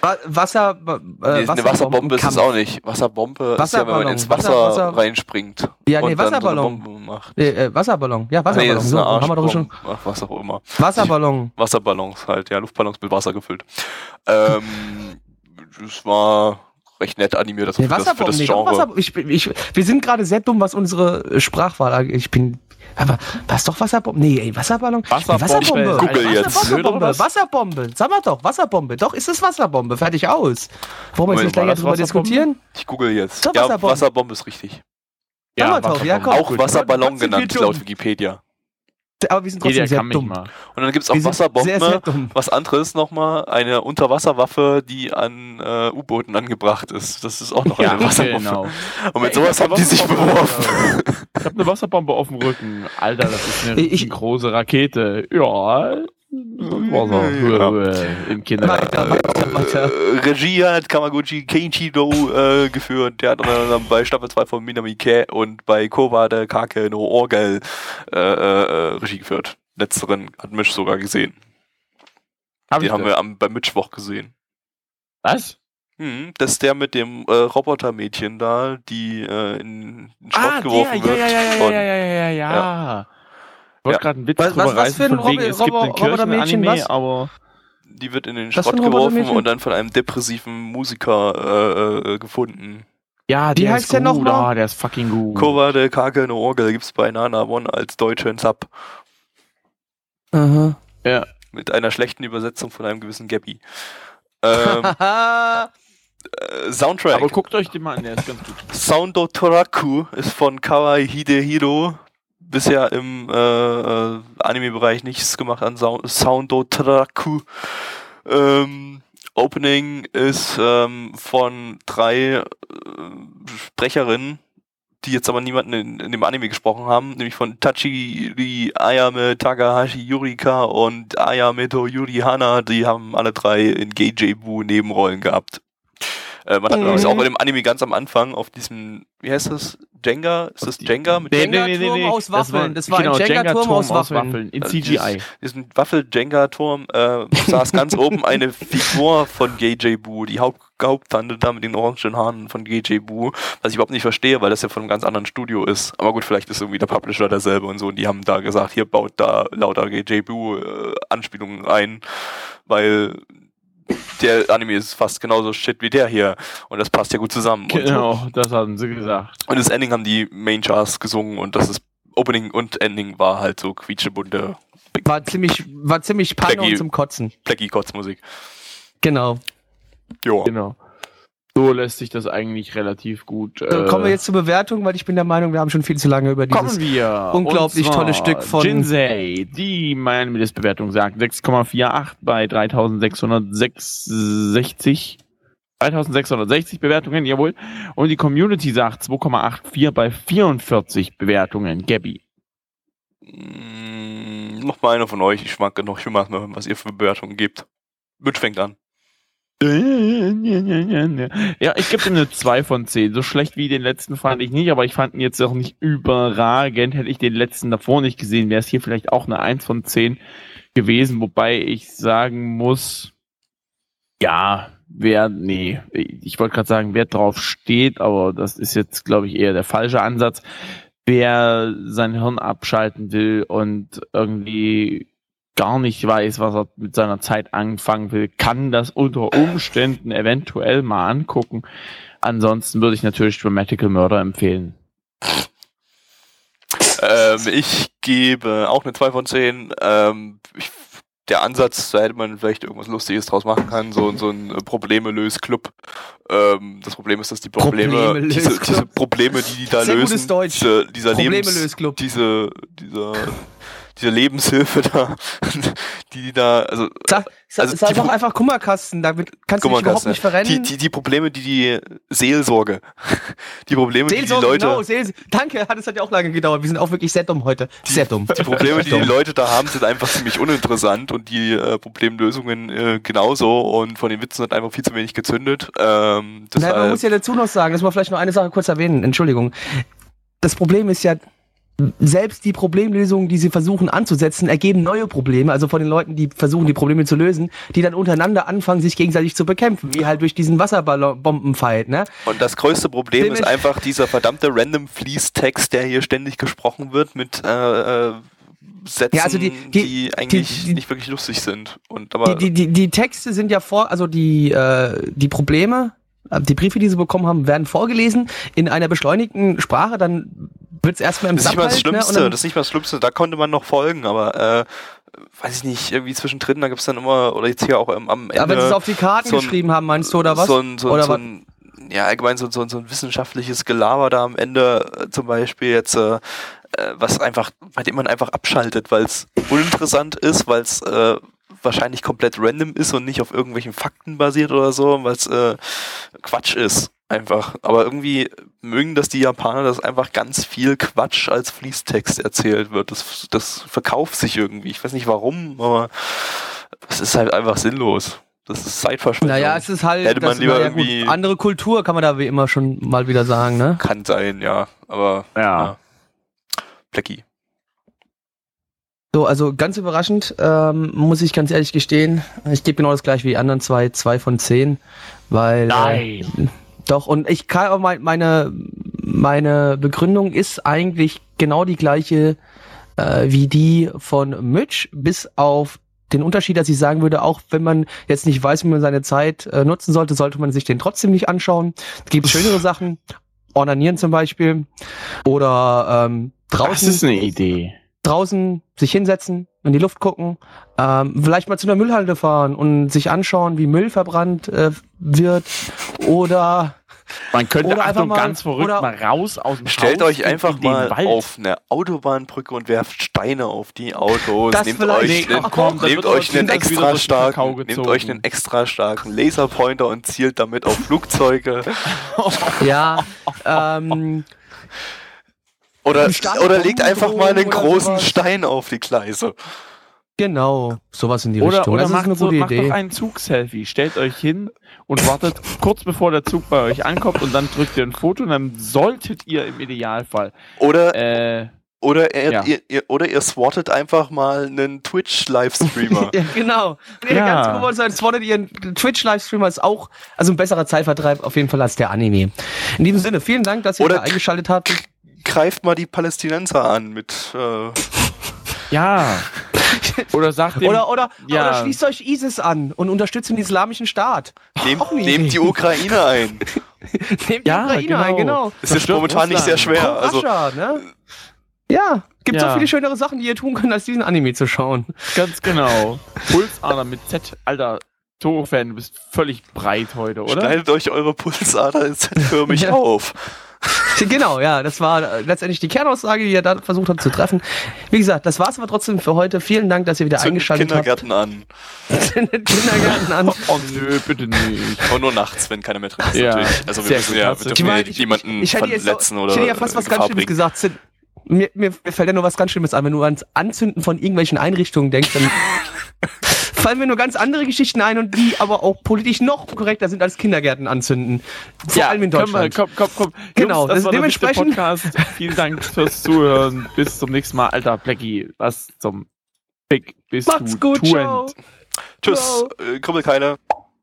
Wa- Wasser, äh, nee, eine Wasserbombe ist es auch nicht. Wasserbombe ist ja, wenn man Wasserballon. ins Wasser, Wasser- Wasser- reinspringt. Ja, nee, und dann so eine Wasserballon. Bombe macht. Nee, äh, Wasserballon. Ja, Nee, Wasserballon. das ist so, haben wir doch schon. Ach, was auch immer. Wasserballon. Wasserballons halt, ja, Luftballons mit Wasser gefüllt. Ähm, das war recht nett animiert, also für, das, für Wasserbomben. das Genre. Wasser, ich, ich, wir sind gerade sehr dumm, was unsere äh, Sprachwahl angeht. Ich bin. Aber was doch Wasserbombe? Nee, ey, Wasserballon? Wasserbombe. Wasserbombe. Google jetzt. Wasserbombe. was? Wasserbombe. Sag mal doch, Wasserbombe. Doch, ist es Wasserbombe. Fertig aus. Wollen wir jetzt nicht länger Wasserbombe? diskutieren? Ich google jetzt. So, ja, Wasserbombe. Wasserbombe ist richtig. Mal doch, ja, komm. Auch gut. Wasserballon genannt, laut Wikipedia. Aber wir sind trotzdem Jeder sehr kann mich dumm. mal. Und dann gibt's auch Wir sind sehr, sehr Wasserbombe, dumm. was anderes nochmal, eine Unterwasserwaffe, die an äh, U-Booten angebracht ist. Das ist auch noch Ja, eine Wasserbombe. genau. Und mit Ja, sowas hab haben die sich beworfen. Ich habe eine Wasserbombe auf dem Rücken. Alter, das ist eine Ich- große Rakete. Ja. Ja. im Kindergarten. Weiter, weiter. Äh, Regie hat Kamaguchi Keiichiro äh, geführt. Der hat unter anderem bei Staffel 2 von Minami Ke und bei Kowade Kake no Orgel äh, äh, äh, Regie geführt. Letzteren hat Mitch sogar gesehen. Hab Den haben das? wir am, bei Mittwoch gesehen. Was? Hm, das ist der mit dem äh, Robotermädchen da, die äh, in den Schrott Ah, geworfen der, wird. ja, ja, ja, ja, ja, ja, ja, ja. Wollte Ja. gerade einen Witz Was- drüber was- was reißen für ein von wegen, Robo- es gibt einen Kirchenanime, was? aber Die wird in den Was Schrott geworfen und dann von einem depressiven Musiker äh, äh, gefunden. ja, der heißt ist der gut, nochmal? ah, der ist fucking gut. Kowade Kake no Orgel gibt's bei Nana One als deutschen Sub. Aha. Mit einer schlechten Übersetzung von einem gewissen Gabby. Ähm, äh, Soundtrack. Aber guckt euch den mal an, der ist ganz gut. Soundo Toraku ist von Kawai Hidehiro. Bisher im äh, äh, Anime-Bereich nichts gemacht an Sound Soundo Toraku. Ähm, Opening ist ähm, von drei äh, Sprecherinnen, die jetzt aber niemanden in, in dem Anime gesprochen haben, nämlich von Tachiri Ayame Takahashi Yurika und Ayameto Yurihana. Die haben alle drei in Geijebu Nebenrollen gehabt. Äh, man hat Mhm. übrigens auch in dem Anime ganz am Anfang auf diesem, wie heißt das? Jenga? Ist das Jenga? Mit Jenga-Turm aus Waffeln. Das war ein Jenga-Turm aus Waffeln. in Äh, CGI. diesen Waffel-Jenga-Turm äh, saß ganz oben eine Figur von GJ Boo, die Haupt Haupttante da mit den orangen Haaren von GJ Boo, was ich überhaupt nicht verstehe, weil das ja von einem ganz anderen Studio ist. Aber gut, vielleicht ist irgendwie der Publisher derselbe und so und die haben da gesagt, hier baut da lauter GJ Boo äh, Anspielungen ein, weil der Anime ist fast genauso shit wie der hier und das passt ja gut zusammen. Und so. Genau, das hatten sie gesagt. Und das Ending haben die Main Chars gesungen und das ist Opening und Ending war halt so quietschebunte War ziemlich, war ziemlich Panne Blackie. und zum Kotzen. Blackie-Kotz-Musik. Genau. Joa. Genau. So lässt sich das eigentlich relativ gut. Dann kommen wir jetzt zur Bewertung, weil ich bin der Meinung, wir haben schon viel zu lange über dieses Kommen wir. unglaublich tolle Stück von- Jinsei, die meine Mindestbewertung sagt 6,48 bei 3666. 3660 Bewertungen, jawohl. Und die Community sagt 2,84 bei 44 Bewertungen. Gabby. Mm, noch mal einer von euch. Ich mag noch, ich will mal hören, was ihr für Bewertungen gebt. Mitch fängt an. Ja, ich gebe ihm eine 2 von 10. So schlecht wie den letzten fand ich nicht, aber ich fand ihn jetzt auch nicht überragend. Hätte ich den letzten davor nicht gesehen, wäre es hier vielleicht auch eine 1 von 10 gewesen, wobei ich sagen muss, ja, wer, nee, ich wollte gerade sagen, wer drauf steht, aber das ist jetzt, glaube ich, eher der falsche Ansatz. Wer sein Hirn abschalten will und irgendwie gar nicht weiß, was er mit seiner Zeit anfangen will, kann das unter Umständen eventuell mal angucken. Ansonsten würde ich natürlich Dramatical Murder empfehlen. Ähm, ich gebe auch eine 2 von 10. Ähm, ich, der Ansatz, da hätte man vielleicht irgendwas Lustiges draus machen können, so, so ein Probleme-Lös-Club. Ähm, das Problem ist, dass die Probleme, diese, diese Probleme, die die da Sehr lösen, gutes Deutsch. Diese, dieser Lebens, Probleme-Lös-Club. diese, dieser, diese Lebenshilfe da, die die da, also Sag, Also sag die doch einfach Kummerkasten, da wird- kannst du dich überhaupt nicht verrennen. Die, die, die Probleme, die die Seelsorge, die Probleme, die die Seelsorge, Leute, genau, Seel Danke, das hat ja auch lange gedauert. Wir sind auch wirklich sehr dumm heute. sehr dumm. Die Probleme, die die. Leute da haben, sind einfach ziemlich uninteressant und die äh, Problemlösungen äh, genauso und von den Witzen hat einfach viel zu wenig gezündet. Ähm, Nein, man muss ja dazu noch sagen, das muss man vielleicht noch eine Sache kurz erwähnen, Entschuldigung. Das Problem ist ja, selbst die Problemlösungen, die sie versuchen anzusetzen, ergeben neue Probleme, also von den Leuten, die versuchen, die Probleme zu lösen, die dann untereinander anfangen, sich gegenseitig zu bekämpfen, wie halt durch diesen Wasserbombenfight, ne? und das größte Problem ist Dements- einfach dieser verdammte random Fließtext, der hier ständig gesprochen wird mit äh, äh, Sätzen, Ja, also die- die, die- eigentlich die- nicht wirklich lustig sind. Und aber Die, die, die, Texte sind ja vor, also die, äh, die Probleme, die Briefe, die sie bekommen haben, werden vorgelesen in einer beschleunigten Sprache, dann wird es erstmal im das ist nicht mal das ne, Schlimmste, dann- das ist nicht mal das Schlimmste, da konnte man noch folgen, aber äh, weiß ich nicht, irgendwie zwischendrin, da gibt's dann immer, oder jetzt hier auch am Ende. Aber wenn sie es auf die Karten so ein- geschrieben haben, meinst du, oder was? So ein, so, Oder so ein, ja, allgemein so, so, so ein wissenschaftliches Gelaber da am Ende äh, zum Beispiel jetzt, äh, äh, was einfach, bei dem man einfach abschaltet, weil es uninteressant ist, weil es äh, wahrscheinlich komplett random ist und nicht auf irgendwelchen Fakten basiert oder so, weil es äh, Quatsch ist. Einfach. Aber irgendwie mögen das die Japaner, dass einfach ganz viel Quatsch als Fließtext erzählt wird. Das, das verkauft sich irgendwie. Ich weiß nicht warum, aber es ist halt einfach sinnlos. Das ist Zeitverschwendung. Naja, es ist halt Hätte man lieber gut, irgendwie- andere Kultur, kann man da wie immer schon mal wieder sagen, ne? Kann sein, ja. Aber Ja. Blackie. So, also ganz überraschend, ähm, muss ich ganz ehrlich gestehen. Ich gebe genau das gleiche wie die anderen zwei, zwei von zehn, weil. Äh, doch, und ich kann auch mein, meine, meine Begründung ist eigentlich genau die gleiche äh, wie die von Mitch, bis auf den Unterschied, dass ich sagen würde, auch wenn man jetzt nicht weiß, wie man seine Zeit äh, nutzen sollte, sollte man sich den trotzdem nicht anschauen. Es gibt schönere Sachen, Ornanieren zum Beispiel, oder ähm, Das draußen ist eine Idee. Draußen sich hinsetzen, in die Luft gucken, ähm, vielleicht mal zu einer Müllhalde fahren und sich anschauen, wie Müll verbrannt äh, wird oder Man könnte Oder einfach Achtung, mal- ganz verrückt oder- mal raus aus dem Stellt Haus euch in- einfach mal Wald. auf eine Autobahnbrücke und werft Steine auf die Autos. Das nehmt euch, Nee, einen, komm, nehmt euch einen extra starken, nehmt euch einen extra starken Laserpointer und zielt damit auf Flugzeuge. ja, ähm, Oder, oder legt einfach mal einen großen sowas. Stein auf die Gleise. Genau, sowas in die Oder, Richtung. oder das ist macht, eine so, gute macht Idee. doch ein Zug-Selfie. Stellt euch hin und wartet kurz bevor der Zug bei euch ankommt und dann drückt ihr ein Foto und dann solltet ihr im Idealfall Oder, äh, oder, ihr, ja. ihr, ihr, oder ihr swattet einfach mal einen Twitch-Livestreamer. Ja, genau. Nee, Ja. Ganz kurz, sein, Swatted ihren Twitch-Livestreamer ist auch also ein besserer Zeitvertreib auf jeden Fall als der Anime. In diesem Sinne, vielen Dank, dass ihr Oder- wieder eingeschaltet habt. Greift mal die Palästinenser an mit. Äh, ja. Oder sagt dem, Oder, oder, ja. oder schließt euch ISIS an und unterstützt den islamischen Staat. eine nehmt die Ukraine ein. Nehmt Ja, die Ukraine genau. ein, genau. Das ist jetzt momentan nicht sehr Russland. schwer. Also, Russia, ne? Ja, gibt Ja. so viele schönere Sachen, die ihr tun könnt, als diesen Anime zu schauen. ganz genau. Pulsader mit Z. Alter, Toro-Fan, du bist völlig breit heute, oder? schneidet euch eure Pulsader Z-förmig Ja. auf. Genau, ja, das war äh, letztendlich die Kernaussage, die er da versucht hat zu treffen. Wie gesagt, das war's aber trotzdem für heute. Vielen Dank, dass ihr wieder Zündet eingeschaltet Kindergärten an. habt. Zündet Kindergärten an. Oh nö, bitte nicht. Aber nur nachts, wenn keiner mehr drin ist. Ja, natürlich. Also wir sehr müssen gut, ja, hast wir dürfen meine, ja niemanden ich hätte jetzt verletzen auch, oder ich hätte ja fast was ganz Schlimmes bringen. gesagt. Mir, mir, mir fällt ja nur was ganz Schlimmes an. Wenn du ans Anzünden von irgendwelchen Einrichtungen denkst, dann fallen mir nur ganz andere Geschichten ein und die aber auch politisch noch korrekter sind als Kindergärten anzünden. Vor allem in Deutschland. komm, komm, komm. Genau, Jungs, das das- war der Wichtel dementsprechend- Podcast. Vielen Dank fürs Zuhören. Bis zum nächsten Mal. Alter, Blackie, was zum Fick bist Macht's du gut. Tschüss, Ciao. äh, Krüppelkeile.